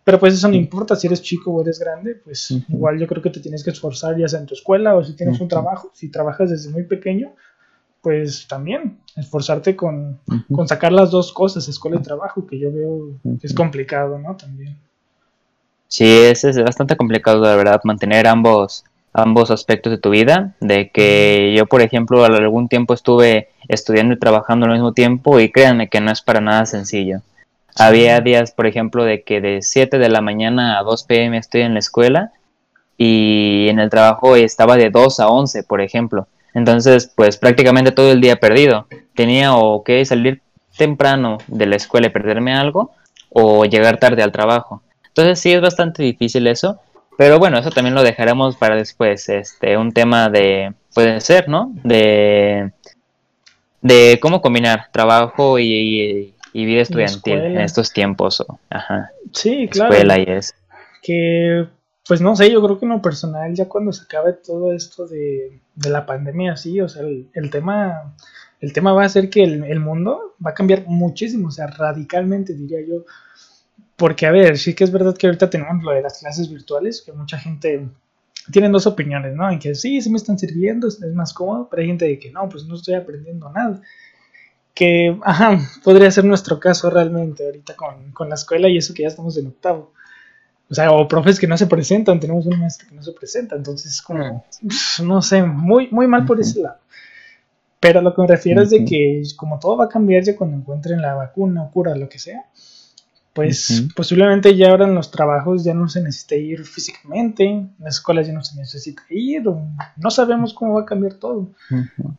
Pero pues eso no importa, si eres chico o eres grande, pues igual yo creo que te tienes que esforzar ya sea en tu escuela o si tienes un trabajo, si trabajas desde muy pequeño, pues también esforzarte con, con sacar las dos cosas, escuela y trabajo, que yo veo que es complicado, ¿no? También. Sí, es, es bastante complicado, la verdad, mantener ambos, ambos aspectos de tu vida. De que yo, por ejemplo, algún tiempo estuve estudiando y trabajando al mismo tiempo y créanme que no es para nada sencillo. Había días, por ejemplo, de que de 7 de la mañana a 2 pm estoy en la escuela y en el trabajo estaba de 2 a 11, por ejemplo. Entonces, pues prácticamente todo el día perdido. Tenía o que salir temprano de la escuela y perderme algo o llegar tarde al trabajo. Entonces sí es bastante difícil eso, pero bueno, eso también lo dejaremos para después, este, un tema de, puede ser, ¿no? De, de cómo combinar trabajo y, vida estudiantil en estos tiempos. ajá, sí, claro. Escuela y eso. Que, pues no sé, yo creo que en lo personal, ya cuando se acabe todo esto de, la pandemia, sí, o sea, el, tema... El tema va a ser que el, mundo va a cambiar muchísimo, o sea, radicalmente diría yo porque, a ver, sí que es verdad que ahorita tenemos lo de las clases virtuales, que mucha gente tiene dos opiniones, ¿no? En que sí, sí me están sirviendo, es más cómodo, pero hay gente de que no, pues no estoy aprendiendo nada. Que, ajá, podría ser nuestro caso realmente ahorita con la escuela y eso que ya estamos en octavo. O sea, o profes que no se presentan, tenemos un maestro que no se presenta, entonces es como, no sé, muy, muy mal por ese lado. Pero lo que me refiero es de que como todo va a cambiar ya cuando encuentren la vacuna o cura, lo que sea, pues posiblemente ya ahora en los trabajos ya no se necesita ir físicamente, en las escuelas ya no se necesita ir, no sabemos cómo va a cambiar todo,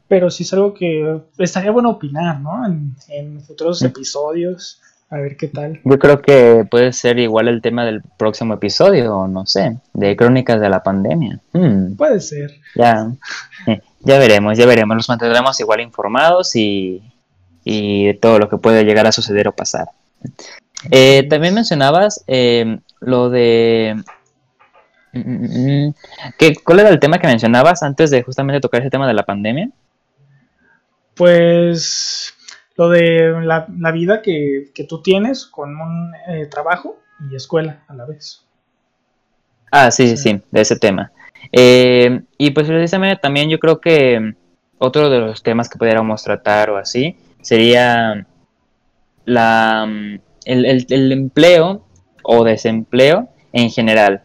pero sí es algo que estaría bueno opinar, ¿no? En, futuros episodios, A ver qué tal. Yo creo que puede ser igual el tema del próximo episodio, no sé, de crónicas de la pandemia. Hmm. Puede ser. Ya, (laughs) ya veremos, ya veremos. Los mantendremos igual informados y, y todo lo que puede llegar a suceder o pasar. Eh, también mencionabas eh, lo de... ¿Qué, ¿Cuál era el tema que mencionabas antes de justamente tocar ese tema de la pandemia? Pues lo de la, vida que, tú tienes con un eh, trabajo y escuela a la vez. Ah, sí, sí, sí, de ese tema. Eh, y pues precisamente también yo creo que otro de los temas que pudiéramos tratar o así sería la, el, el empleo o desempleo en general.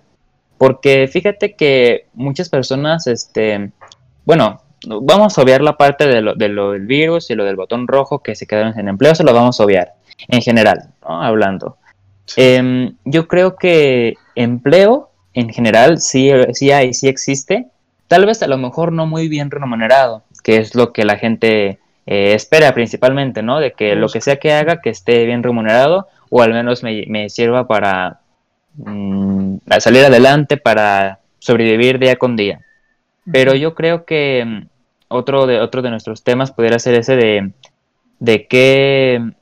Porque fíjate que muchas personas, este, bueno, vamos a obviar la parte de lo, del virus y lo del botón rojo que se quedaron sin empleo, se lo vamos a obviar en general, hablando. Em, yo creo que empleo en general sí, sí hay, sí existe, tal vez a lo mejor no muy bien remunerado, que es lo que la gente eh, espera principalmente, ¿no? De que lo que sea que haga, que esté bien remunerado o al menos me, sirva para mm, salir adelante, para sobrevivir día con día. Pero yo creo que otro de, otro de nuestros temas pudiera ser ese de, de qué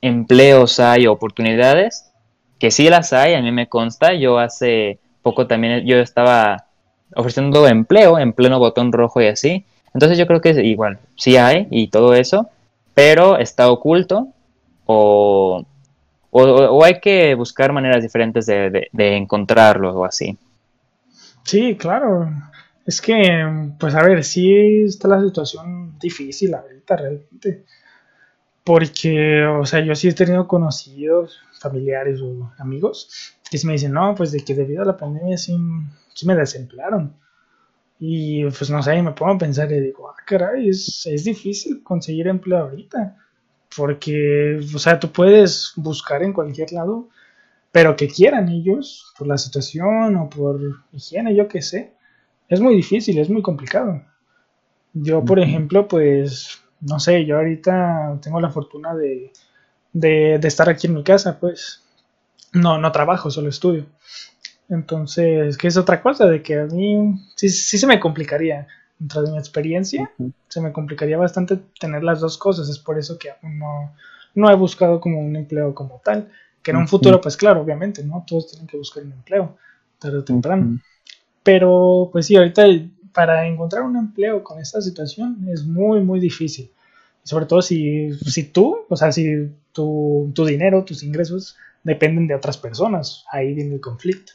empleos hay, oportunidades, que sí las hay, a mí me consta, yo hace poco también yo estaba ofreciendo empleo en pleno botón rojo y así, entonces yo creo que igual, sí hay y todo eso, pero está oculto o, o, hay que buscar maneras diferentes de, de, de encontrarlo o así. Sí, claro. Es que, pues a ver, sí está la situación difícil ahorita realmente. Porque, o sea, yo sí he tenido conocidos, familiares o amigos que sí me dicen, no, pues de que debido a la pandemia sí, me desemplearon. Y pues no sé, me pongo a pensar y digo, ah, caray, es, es difícil conseguir empleo ahorita. Porque, o sea, tú puedes buscar en cualquier lado, pero que quieran ellos, por la situación o por higiene, yo qué sé es muy difícil, es muy complicado. Yo, por ejemplo, pues, no sé, yo ahorita tengo la fortuna de, de, estar aquí en mi casa, pues, no, no trabajo, solo estudio. Entonces, ¿qué es otra cosa? De que a mí sí, sí se me complicaría, dentro de mi experiencia, se me complicaría bastante tener las dos cosas. Es por eso que no, no he buscado como un empleo como tal. Que en un futuro, pues claro, obviamente, ¿no? Todos tienen que buscar un empleo, tarde o temprano. Pero pues sí, ahorita para encontrar un empleo con esta situación es muy, muy difícil. Sobre todo si, si tú, o sea, si tu, tu dinero, tus ingresos dependen de otras personas. Ahí viene el conflicto.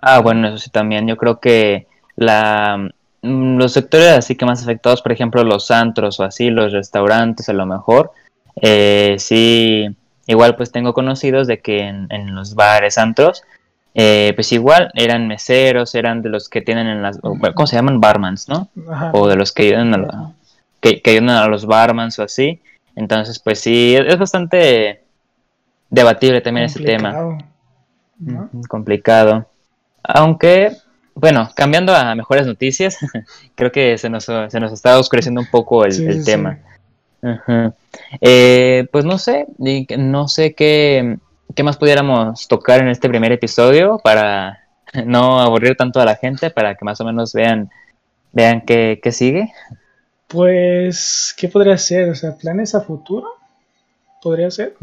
Ah, bueno, eso sí también. Yo creo que la, mm, los sectores así que más afectados, por ejemplo, los antros o así, los restaurantes a lo mejor, eh, sí, igual pues tengo conocidos de que en, en los bares, antros, eh, pues igual eran meseros, eran de los que tienen en las, ¿cómo se llaman? Barmans, ¿no? O de los que ayudan a, que, ayudan a los barmans o así. Entonces, pues sí, es, bastante debatible también ese tema. Complicado. Aunque, bueno, cambiando a mejores noticias, (laughs) creo que se nos, se nos está oscureciendo un poco el, tema. Eh, pues no sé, no sé qué ¿qué más pudiéramos tocar en este primer episodio para (laughs) no aburrir tanto a la gente, para que más o menos vean, vean qué, sigue? Pues, ¿qué podría ser? O sea, planes a futuro, podría ser.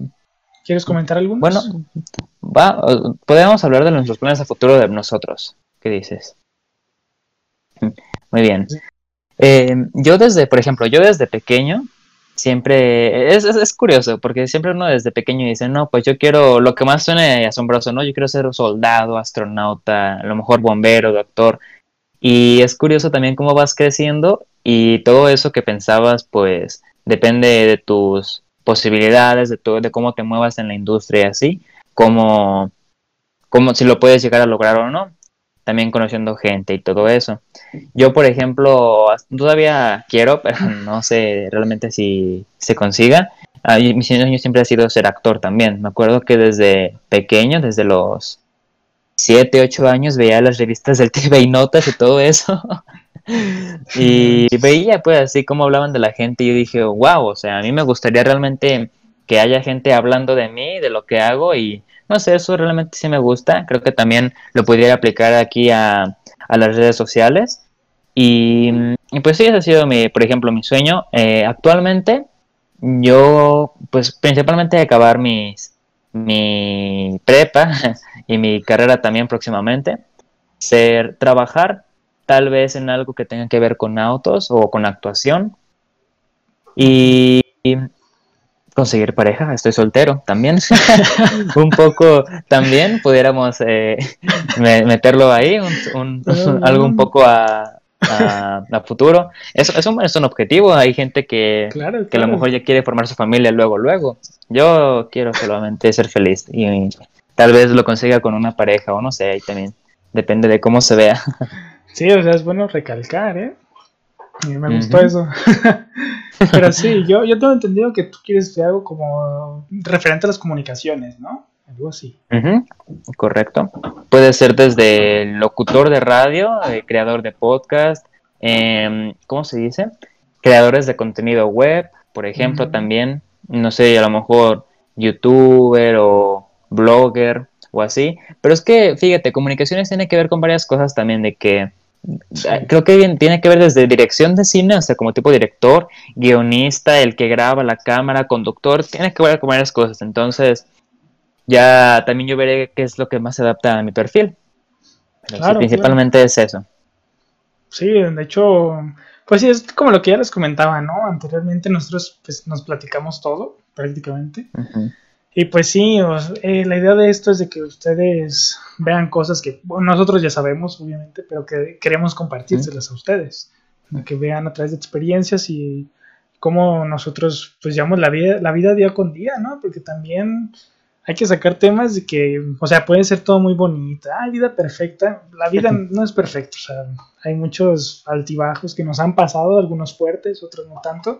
¿Quieres comentar algo? Bueno, va, podríamos hablar de nuestros planes a futuro de nosotros. ¿Qué dices? Muy bien. Eh, yo desde, por ejemplo, yo desde pequeño siempre es, es, curioso porque siempre uno desde pequeño dice, no, pues yo quiero lo que más suene asombroso, ¿no? Yo quiero ser soldado, astronauta, a lo mejor bombero, doctor. Y es curioso también cómo vas creciendo y todo eso que pensabas, pues depende de tus posibilidades, de, todo de cómo te muevas en la industria así, como, como si lo puedes llegar a lograr o no también conociendo gente y todo eso. Yo, por ejemplo, todavía quiero, (laughs) pero no sé realmente si se consiga. Ah, mi sueño siempre ha sido ser actor también. Me acuerdo que desde pequeño, desde los 7, 8 años, veía las revistas del (laughs) TV y notas y todo eso. (laughs) y veía pues así como hablaban de la gente y yo dije, wow, o sea, a mí me gustaría realmente que haya gente hablando de mí, de lo que hago y no sé, eso realmente sí me gusta. Creo que también lo pudiera aplicar aquí a, las redes sociales. Y, pues sí, ese ha sido, mi, por ejemplo, mi sueño. Eh, actualmente yo, pues principalmente acabar mis, mi prepa (laughs) y mi carrera también próximamente. Ser, trabajar tal vez en algo que tenga que ver con autos o con actuación. Y conseguir pareja, estoy soltero también. (laughs) (laughs) un poco también pudiéramos eh, meterlo ahí, algo un poco a, a, futuro. Es, es, un, es un objetivo, hay gente que, que a lo mejor ya quiere formar su familia luego, luego. Yo quiero solamente ser feliz y, tal vez lo consiga con una pareja o no sé, ahí también depende de cómo se vea. sí, o sea, es bueno recalcar, ¿eh? Me gustó eso. (laughs) Pero sí, yo, yo tengo entendido que tú quieres hacer algo como referente a las comunicaciones, ¿no? Algo así. Correcto. Puede ser desde locutor de radio, creador de podcast, em, ¿cómo se dice? Creadores de contenido web, por ejemplo, también. No sé, a lo mejor youtuber o blogger o así. Pero es que, fíjate, comunicaciones tiene que ver con varias cosas también, de que Creo que tiene que ver desde dirección de cine, o sea, como tipo director, guionista, el que graba la cámara, conductor, tiene que ver con varias cosas. Entonces, ya también yo veré qué es lo que más se adapta a mi perfil. principalmente es eso. Sí, de hecho, pues sí, es como lo que ya les comentaba, ¿no? Anteriormente nosotros pues, nos platicamos todo, prácticamente. Y pues sí, eh, la idea de esto es de que ustedes vean cosas que nosotros ya sabemos, obviamente, pero que queremos compartírselas a ustedes. Que vean a través de experiencias y cómo nosotros pues llevamos la vida, la vida día con día, ¿no? Porque también hay que sacar temas de que, o sea, puede ser todo muy bonito, ah, vida perfecta, la vida (laughs) no es perfecta, o sea, hay muchos altibajos que nos han pasado, algunos fuertes, otros no tanto,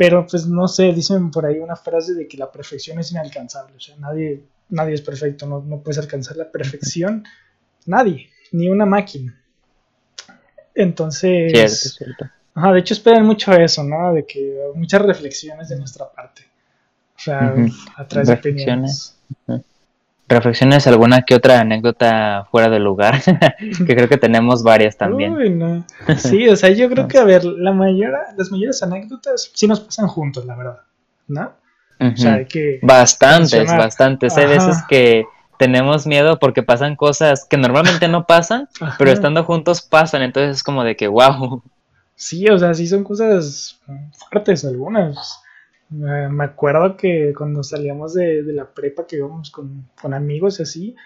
pero pues no sé, dicen por ahí una frase de que la perfección es inalcanzable, o sea, nadie, nadie es perfecto, no, no puedes alcanzar la perfección, nadie, ni una máquina. Entonces, cierto, cierto. Ajá, de hecho esperan mucho eso, ¿no? De que muchas reflexiones de nuestra parte. O sea, a través de opiniones reflexiones alguna que otra anécdota fuera de lugar, (laughs) que creo que tenemos varias también. Uy, no. (laughs) Sí, o sea, yo creo que, a ver, la mayor, las mayores anécdotas sí nos pasan juntos, la verdad, ¿no? O sea, hay que bastantes, bastantes. Hay veces que tenemos miedo porque pasan cosas que normalmente no pasan, (laughs) pero estando juntos pasan, entonces es como de que, wow. Sí, o sea, sí son cosas fuertes algunas. Me acuerdo que cuando salíamos de, la prepa, que íbamos con, amigos y así,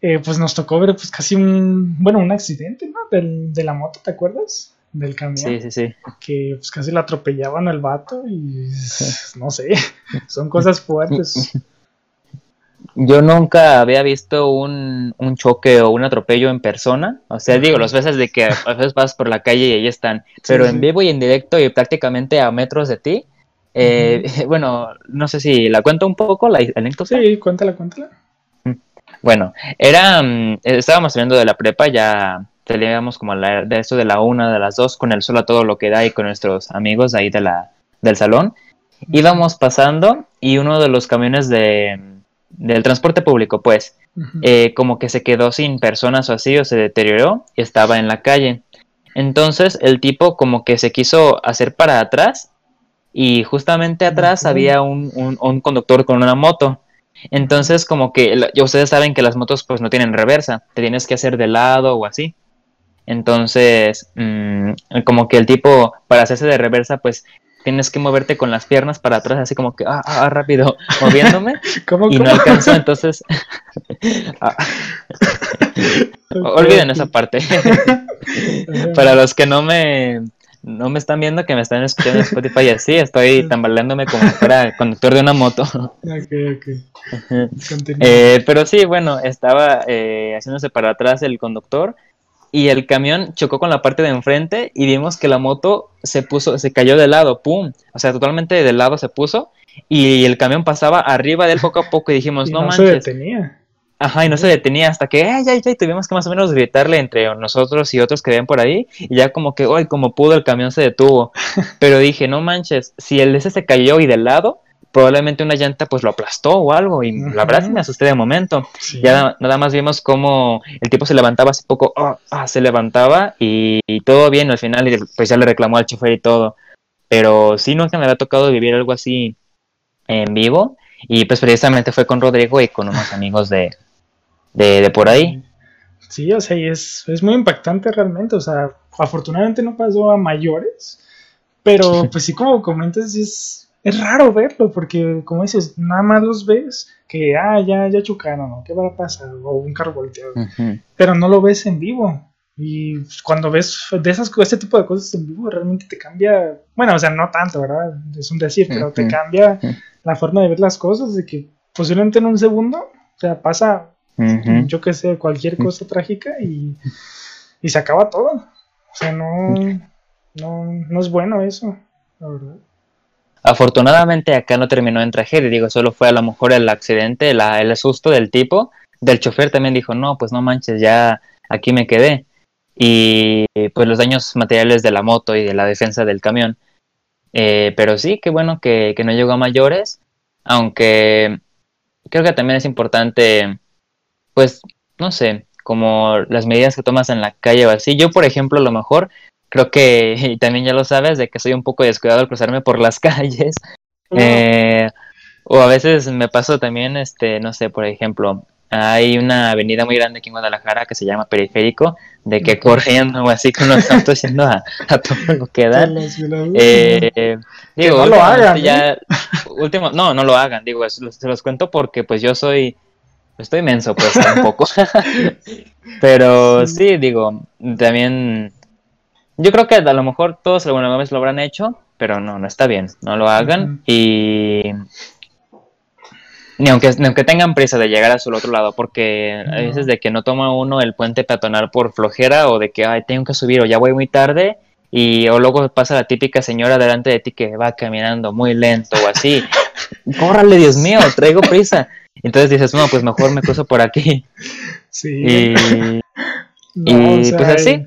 eh, pues nos tocó ver pues casi un, bueno, un accidente, ¿no? Del, de la moto, ¿te acuerdas? Del camión. Sí, sí, sí. Que pues casi la atropellaban al vato y (laughs) no sé, son cosas fuertes. (laughs) Yo nunca había visto un, un, choque o un atropello en persona. O sea, digo, las veces de que a veces vas por la calle y ahí están. Pero en vivo y en directo y prácticamente a metros de ti, eh, (laughs) bueno, no sé si la cuento un poco, la anécdota. Sí, cuéntala, cuéntala. Bueno, era, mm, estábamos saliendo de la prepa, ya salíamos como la, de eso de la una, de las dos, con el sol a todo lo que da y con nuestros amigos ahí de la, del salón. Íbamos pasando y uno de los camiones de, del transporte público, pues, eh, como que se quedó sin personas o así, o se deterioró y estaba en la calle. Entonces el tipo como que se quiso hacer para atrás y justamente atrás había un, un, conductor con una moto. Entonces, como que ustedes saben que las motos pues no tienen reversa, te tienes que hacer de lado o así. Entonces, mm, como que el tipo, para hacerse de reversa, pues tienes que moverte con las piernas para atrás, así como que, ah, ah rápido, (laughs) moviéndome. y no alcanzó, entonces... (laughs) (laughs) Ah. Olviden esa parte. para los que no me no me están viendo que me están escuchando en Spotify así, estoy (laughs) tambaleándome como si fuera conductor de una moto. Ok, ok. Eh, pero sí, bueno, estaba eh, haciéndose para atrás el conductor y el camión chocó con la parte de enfrente y vimos que la moto se puso, se cayó de lado, pum, o sea, totalmente de lado se puso y el camión pasaba arriba de él poco a poco y dijimos, no, no manches. Se detenía. Ajá, y no se detenía hasta que, ay, ay, ay, tuvimos que más o menos gritarle entre nosotros y otros que ven por ahí, y ya como que, ay, como pudo, el camión se detuvo. (laughs) Pero dije, no manches, si el ese se cayó y del lado, probablemente una llanta pues lo aplastó o algo y la verdad sí me asusté de momento. Ya nada más vimos cómo el tipo se levantaba hace poco, ah, ah, se levantaba y, todo bien al final y pues ya le reclamó al chofer y todo. Pero sí nunca me había tocado vivir algo así en vivo y pues precisamente fue con Rodrigo y con unos amigos de, de, por ahí. Sí, o sea, y es, es muy impactante realmente, o sea, afortunadamente no pasó a mayores, pero (laughs) pues sí como comentas, es, es raro verlo, porque como dices, nada más los ves que, ah, ya, ya chocaron, ¿no? ¿qué va a pasar? O un carro volteado, pero no lo ves en vivo. Y cuando ves de esas este tipo de cosas en vivo, realmente te cambia, bueno, o sea, no tanto, ¿verdad? Es un decir, pero te cambia la forma de ver las cosas, de que posiblemente en un segundo, o sea, pasa, yo qué sé, cualquier cosa trágica y, y se acaba todo. O sea, no, no, no es bueno eso, la verdad. Afortunadamente acá no terminó en tragedia, digo, solo fue a lo mejor el accidente, el susto del tipo. Del chofer también dijo, no, pues no manches, ya aquí me quedé. Y pues los daños materiales de la moto y de la defensa del camión. Eh, pero sí, qué bueno que, que no llegó a mayores, aunque creo que también es importante, pues, no sé, como las medidas que tomas en la calle o así. Yo, por ejemplo, a lo mejor creo que (laughs) y también ya lo sabes, de que soy un poco descuidado al cruzarme por las (laughs) calles. Eh, o a veces me paso también, este, no sé, por ejemplo, hay una avenida muy grande aquí en Guadalajara que se llama Periférico, de que corriendo o así con los autos (laughs) yendo a, todo lo que dan. Eh, digo, no lo hagan. Ya, ¿eh? último, no, no lo hagan, digo, se los cuento porque pues yo soy, estoy menso pues un poco. (laughs) Pero sí, digo, también yo creo que a lo mejor todos alguna vez lo habrán hecho, pero no, no está bien, no lo hagan y ni aunque, aunque tengan prisa de llegar a su otro lado, porque a veces de que no toma uno el puente peatonal por flojera o de que ay, tengo que subir o ya voy muy tarde y o luego pasa la típica señora delante de ti que va caminando muy lento o así. (laughs) Córrale, Dios mío, traigo prisa. Entonces dices, no, pues mejor me cruzo por aquí. (laughs) Sí. Y, pues así.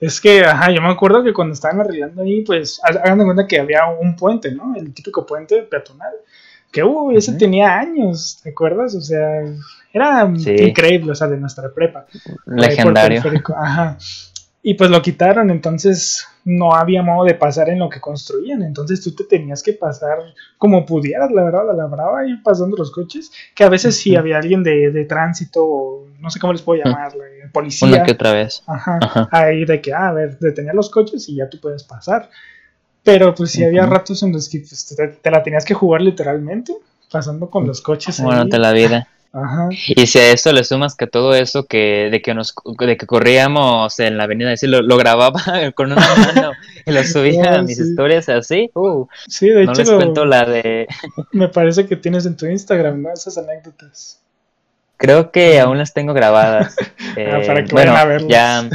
Es que, ajá, yo me acuerdo que cuando estaban arreglando ahí, pues, hagan de cuenta que había un puente, ¿no? El típico puente peatonal. Que, uy, ese tenía años, ¿te acuerdas? O sea, era increíble, o sea, de nuestra prepa. Legendario. Ajá. Y pues lo quitaron, entonces no había modo de pasar en lo que construían. Entonces tú te tenías que pasar como pudieras, la verdad, a la brava, ir pasando los coches. Que a veces sí había alguien de, de tránsito, no sé cómo les puedo llamar, policía. Una que otra vez. Ajá, Ahí de que, ah, a ver, detenía los coches y ya tú puedes pasar. Pero pues sí había ratos en los que pues, te, la tenías que jugar literalmente, pasando con los coches. Bueno, te la vida. Ajá. Y si a eso le sumas que todo eso que de que nos de que corríamos en la avenida, así lo, lo grababa (laughs) con una mano y lo subía (laughs) a mis historias así, uh, sí, de no hecho, les cuento la de (laughs) me parece que tienes en tu Instagram, ¿no? Esas anécdotas. Creo que aún las tengo grabadas. Ah, para que bueno, Ya,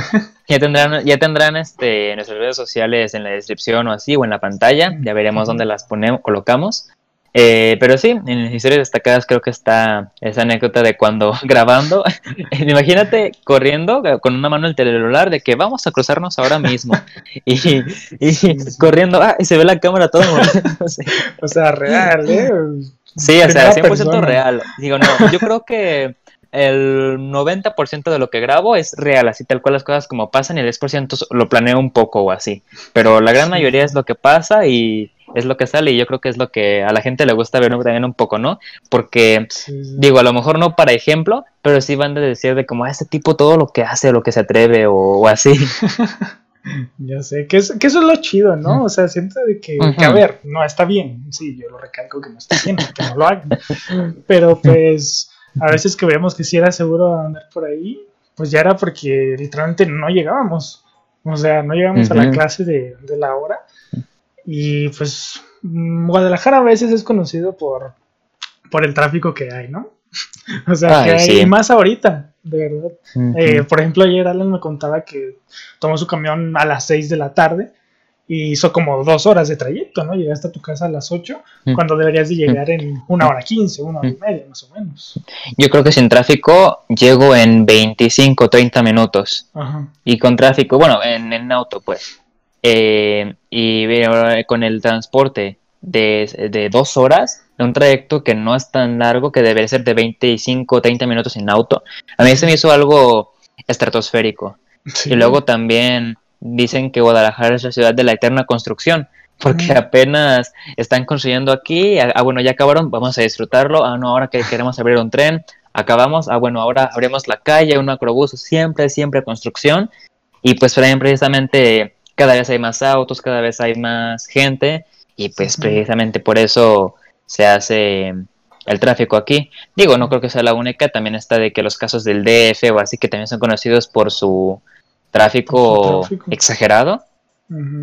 ya tendrán, ya tendrán este, nuestras redes sociales en la descripción o así, o en la pantalla. Ya veremos dónde las ponemos, colocamos. Eh, pero sí, en las historias destacadas creo que está esa anécdota de cuando (laughs) grabando, (laughs) imagínate corriendo con una mano el celular de que vamos a cruzarnos ahora mismo (laughs) y, corriendo, ah, y se ve la cámara todo. o sea, real, ¿eh? Sí, o sea, 100% real. Digo, no, yo creo que el 90% de lo que grabo es real, así tal cual las cosas como pasan y el 10% lo planeo un poco o así. Pero la gran mayoría es lo que pasa y es lo que sale y yo creo que es lo que a la gente le gusta ver también un poco, ¿no? Porque, digo, a lo mejor no para ejemplo, pero sí van a decir de como, a ah, este tipo todo lo que hace, lo que se atreve o así. (laughs) Ya sé, que, eso es lo chido, ¿no? O sea, siento de que, a ver, no está bien, sí, yo lo recalco que no está bien, (laughs) que no lo hagan, pero pues a veces que vemos que si era seguro andar por ahí, pues ya era porque literalmente no llegábamos, o sea, no llegamos a la clase de, de la hora y pues Guadalajara a veces es conocido por, por el tráfico que hay, ¿no? (laughs) o sea, que hay más ahorita, de verdad. Eh, por ejemplo, ayer Alan me contaba que tomó su camión a las 6 de la tarde y hizo como dos horas de trayecto, ¿no? Llegaste a tu casa a las 8 cuando deberías de llegar en una hora 15, una hora y media más o menos. Yo creo que sin tráfico llego en 25, 30 minutos. Y con tráfico, bueno, en, en auto pues. Eh, y con el transporte de, de dos horas, un trayecto que no es tan largo, que debería ser de 25 o 30 minutos en auto, a mí se me hizo algo estratosférico. Y luego también dicen que Guadalajara es la ciudad de la eterna construcción, porque apenas están construyendo aquí, ah, ah, bueno, ya acabaron, vamos a disfrutarlo, ah, no, ahora que queremos abrir un tren, acabamos, ah, bueno, ahora abrimos la calle, un acrobús, siempre, siempre construcción, y pues precisamente cada vez hay más autos, cada vez hay más gente, y pues precisamente por eso se hace el tráfico aquí. Digo, no creo que sea la única, también está de que los casos del DF o así que también son conocidos por su tráfico, exagerado.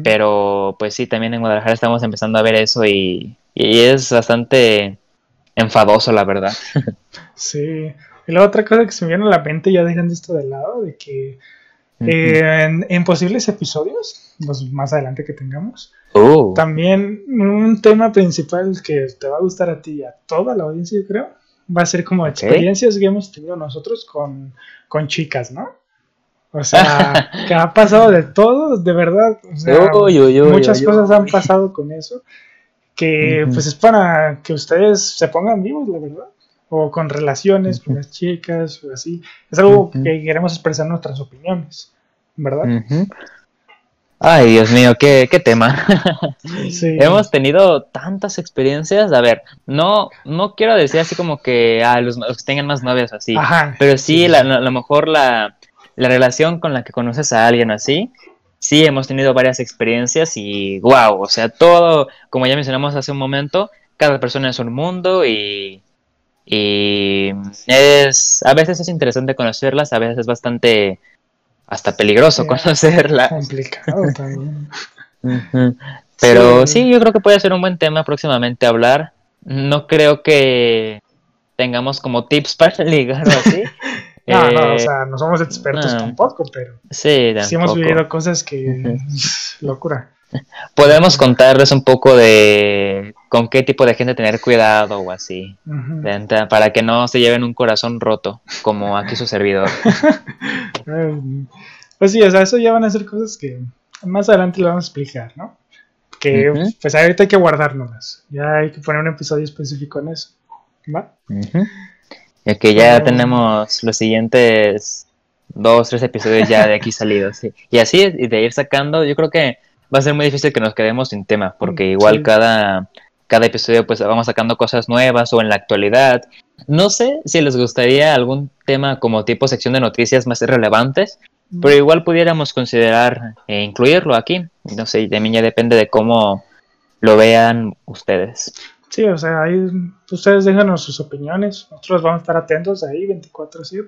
Pero pues sí, también en Guadalajara estamos empezando a ver eso y, es bastante enfadoso, la verdad. (laughs) sí. Y la otra cosa que se me viene a la mente, ya dejando esto de lado, de que eh, en, posibles episodios, los más adelante que tengamos, oh. también un tema principal que te va a gustar a ti y a toda la audiencia, yo creo, va a ser como experiencias que hemos tenido nosotros con, con chicas, ¿no? O sea, (laughs) que ha pasado de todo, de verdad. muchas cosas han pasado con eso. Que pues es para que ustedes se pongan vivos, la verdad. O con relaciones con las chicas, o así. Es algo que queremos expresar nuestras opiniones, ¿verdad? Ay, Dios mío, qué, qué tema. (laughs) Hemos tenido tantas experiencias. A ver, no, no quiero decir así como que a los, que tengan más novias así. pero sí, a lo mejor la, la relación con la que conoces a alguien así, sí hemos tenido varias experiencias y wow, o sea, todo, como ya mencionamos hace un momento, cada persona es un mundo y, y es, a veces es interesante conocerlas, a veces es bastante hasta peligroso (laughs) conocerlas. Complicado también. Pero sí. yo creo que puede ser un buen tema próximamente hablar. No creo que tengamos como tips (laughs) para ligar o así, (laughs) no, no, o eh, sea, no somos expertos tampoco, pero sí, hemos vivido cosas que locura. Podemos contarles un poco de con qué tipo de gente tener cuidado o así, para que no se lleven un corazón roto, como aquí su servidor. (laughs) pues sí, o sea, eso ya van a ser cosas que más adelante le vamos a explicar, ¿no? Que pues ahorita hay que guardárnoslas, ya hay que poner un episodio específico en eso, ¿va? Ya que ya tenemos los siguientes dos, tres episodios ya de aquí salidos. Y así, y de ir sacando, yo creo que va a ser muy difícil que nos quedemos sin tema, porque igual cada, cada episodio pues vamos sacando cosas nuevas o en la actualidad. No sé si les gustaría algún tema como tipo sección de noticias más relevantes, pero igual pudiéramos considerar eh, incluirlo aquí. No sé, de mí ya depende de cómo lo vean ustedes. Sí, o sea, ahí ustedes déjanos sus opiniones. Nosotros vamos a estar atentos ahí 24-7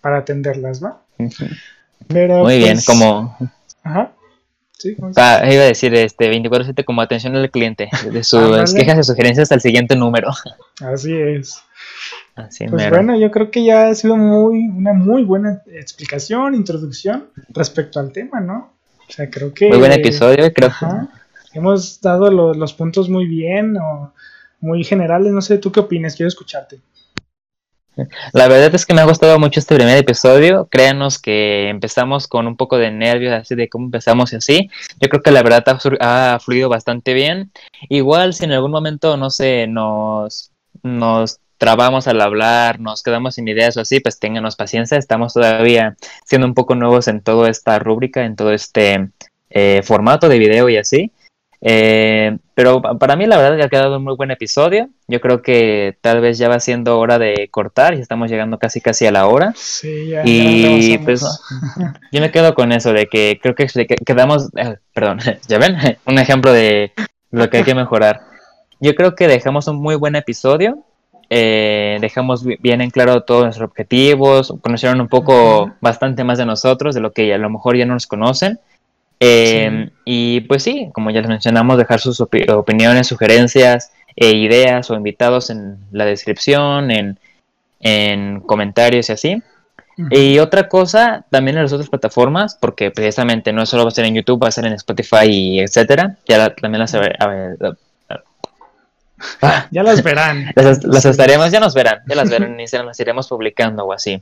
para atenderlas, ¿va? Muy bien, pues, como. Ajá. Sí, ah, iba a decir este 24-7 como atención al cliente, de (laughs) sus quejas y sugerencias al siguiente número. Así es. Así pues bueno, yo creo que ya ha sido muy una muy buena explicación, introducción respecto al tema, ¿no? O sea, creo que. Muy buen episodio, creo. Hemos dado los puntos muy bien o muy generales. No sé, ¿tú qué opinas? Quiero escucharte. La verdad es que me ha gustado mucho este primer episodio. Créanos que empezamos con un poco de nervios, así de cómo empezamos y así. Yo creo que la verdad ha, fluido bastante bien. Igual si en algún momento, no sé, nos, nos trabamos al hablar, nos quedamos sin ideas o así, pues ténganos paciencia. Estamos todavía siendo un poco nuevos en toda esta rúbrica, en todo este eh, formato de video y así. Eh, pero para mí la verdad ha quedado un muy buen episodio. Yo creo que tal vez ya va siendo hora de cortar y estamos llegando casi casi a la hora. Sí, ya, y pues yo me quedo con eso de que creo que quedamos, eh, perdón, (laughs) ya ven, (laughs) un ejemplo de lo que hay que mejorar. Yo creo que dejamos un muy buen episodio. Eh, dejamos bien en claro todos nuestros objetivos, conocieron un poco bastante más de nosotros, de lo que a lo mejor ya no nos conocen. Em, y pues sí, como ya les mencionamos, dejar sus opiniones, sugerencias e ideas o invitados en la descripción, en, comentarios y así. Y otra cosa, también en las otras plataformas, porque precisamente no solo va a ser en YouTube, va a ser en Spotify y etcétera. Ya también las, ya las verán. (laughs) Las, estaremos, ya nos verán, ya las verán (laughs) y las iremos publicando o así.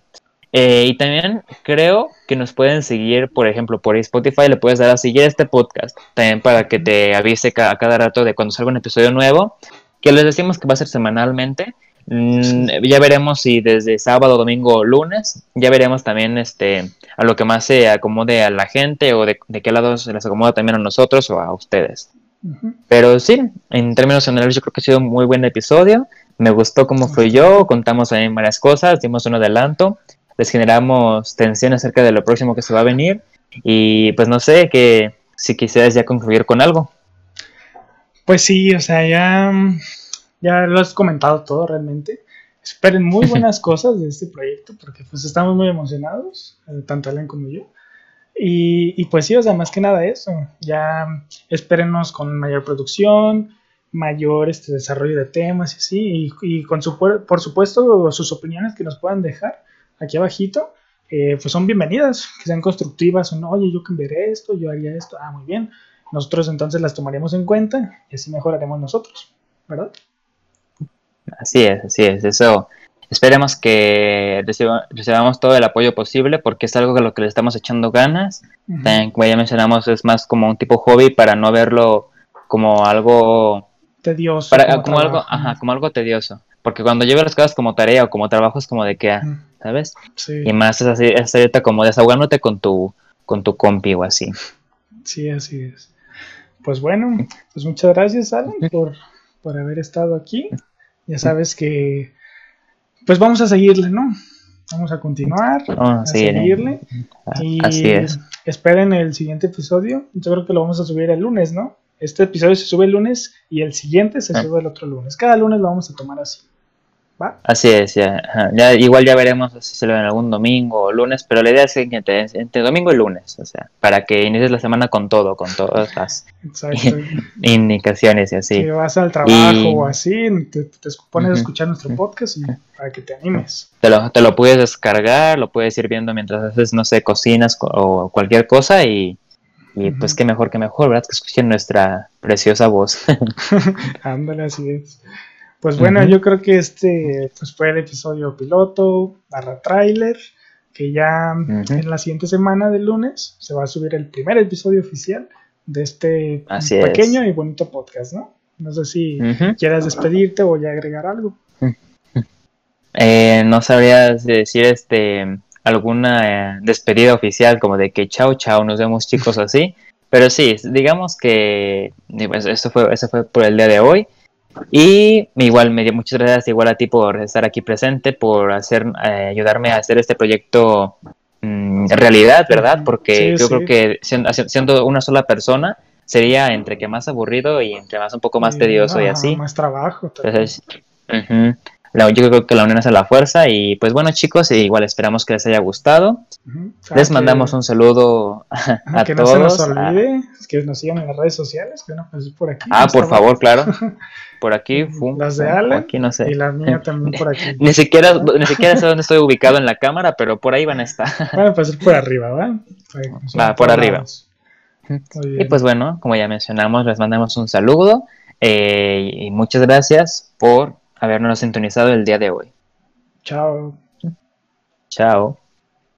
Eh, y también creo que nos pueden seguir, por ejemplo, por Spotify, le puedes dar a seguir este podcast, también para que te avise a cada rato de cuando salga un episodio nuevo. que les decimos que va a ser semanalmente. Mm, ya veremos si desde sábado, domingo o lunes, ya veremos también este a lo que más se acomode a la gente o de, qué lado se les acomoda también a nosotros o a ustedes. Pero sí, en términos generales yo creo que ha sido un muy buen episodio. Me gustó cómo fui yo, contamos también varias cosas, dimos un adelanto, les generamos tensión acerca de lo próximo que se va a venir y pues no sé, que si quisieras ya concluir con algo. Pues sí, o sea, ya, ya lo has comentado todo realmente. Esperen muy (laughs) buenas cosas de este proyecto porque pues estamos muy emocionados, tanto Alan como yo. Y, pues sí, o sea, más que nada eso. Ya espérenos con mayor producción, mayor este, desarrollo de temas y así. Y, con su, por supuesto, sus opiniones que nos puedan dejar aquí abajito, eh, pues son bienvenidas, que sean constructivas no, oye, yo cambiaré esto, yo haría esto, ah, muy bien. Nosotros entonces las tomaremos en cuenta y así mejoraremos nosotros, ¿verdad? Así es, así es. Eso esperemos que recibamos todo el apoyo posible porque es algo que lo que le estamos echando ganas. como ya mencionamos, es más como un tipo hobby para no verlo como algo tedioso. Para, como, algo, ajá, como algo tedioso. Porque cuando llevo las cosas como tarea o como trabajo es como de que, ah, ¿sabes? Y más es así, es ahorita como desahogándote con tu, con tu compi o así. Sí, así es. Pues bueno, pues muchas gracias, Alan, por, por haber estado aquí. Ya sabes que pues vamos a seguirle, ¿no? Vamos a continuar, a seguirle. Y Así es. esperen el siguiente episodio. Yo creo que lo vamos a subir el lunes, ¿no? Este episodio se sube el lunes y el siguiente se ah. sube el otro lunes. Cada lunes lo vamos a tomar así. Así es, ya, igual ya veremos si se lo ven algún domingo o lunes, pero la idea es que entre, domingo y lunes, o sea, para que inicies la semana con todo, con todas las (laughs) indicaciones y así. Si vas al trabajo o así, te, pones a escuchar nuestro podcast y para que te animes. Te lo, te lo puedes descargar, lo puedes ir viendo mientras haces, no sé, cocinas o cualquier cosa y, y pues qué mejor que mejor, ¿verdad? Que escuchen nuestra preciosa voz. (laughs) Ándale, así es. Pues bueno, yo creo que este pues fue el episodio piloto barra trailer, que ya en la siguiente semana del lunes se va a subir el primer episodio oficial de este pequeño y bonito podcast, ¿no? No sé si quieras despedirte o ya agregar algo. (laughs) Eh, no sabrías decir este alguna eh, despedida oficial como de que chao chao nos vemos chicos así (laughs) pero sí digamos que pues, eso fue eso fue por el día de hoy y igual me muchas gracias igual a ti por estar aquí presente, por hacer eh, ayudarme a hacer este proyecto mm, realidad, ¿verdad? Porque yo creo que siendo, una sola persona sería entre que más aburrido y entre más un poco más tedioso y así. Más trabajo. Entonces, yo creo que la unión es a la fuerza y pues bueno chicos, igual esperamos que les haya gustado. Les mandamos un saludo (laughs) a, que todos. Que no se nos olvide, que nos sigan en las redes sociales, que pues por aquí. Ah, por favor, claro. (laughs) Por aquí, las de Ale aquí, no sé. y la mía (laughs) también por aquí. ni siquiera ni siquiera sé dónde estoy ubicado en la cámara, pero por ahí van a estar. (laughs) Bueno, pues por arriba, ¿va? Va, por arriba. Y pues bueno, como ya mencionamos, les mandamos un saludo eh, y muchas gracias por habernos sintonizado el día de hoy. Chao. Chao.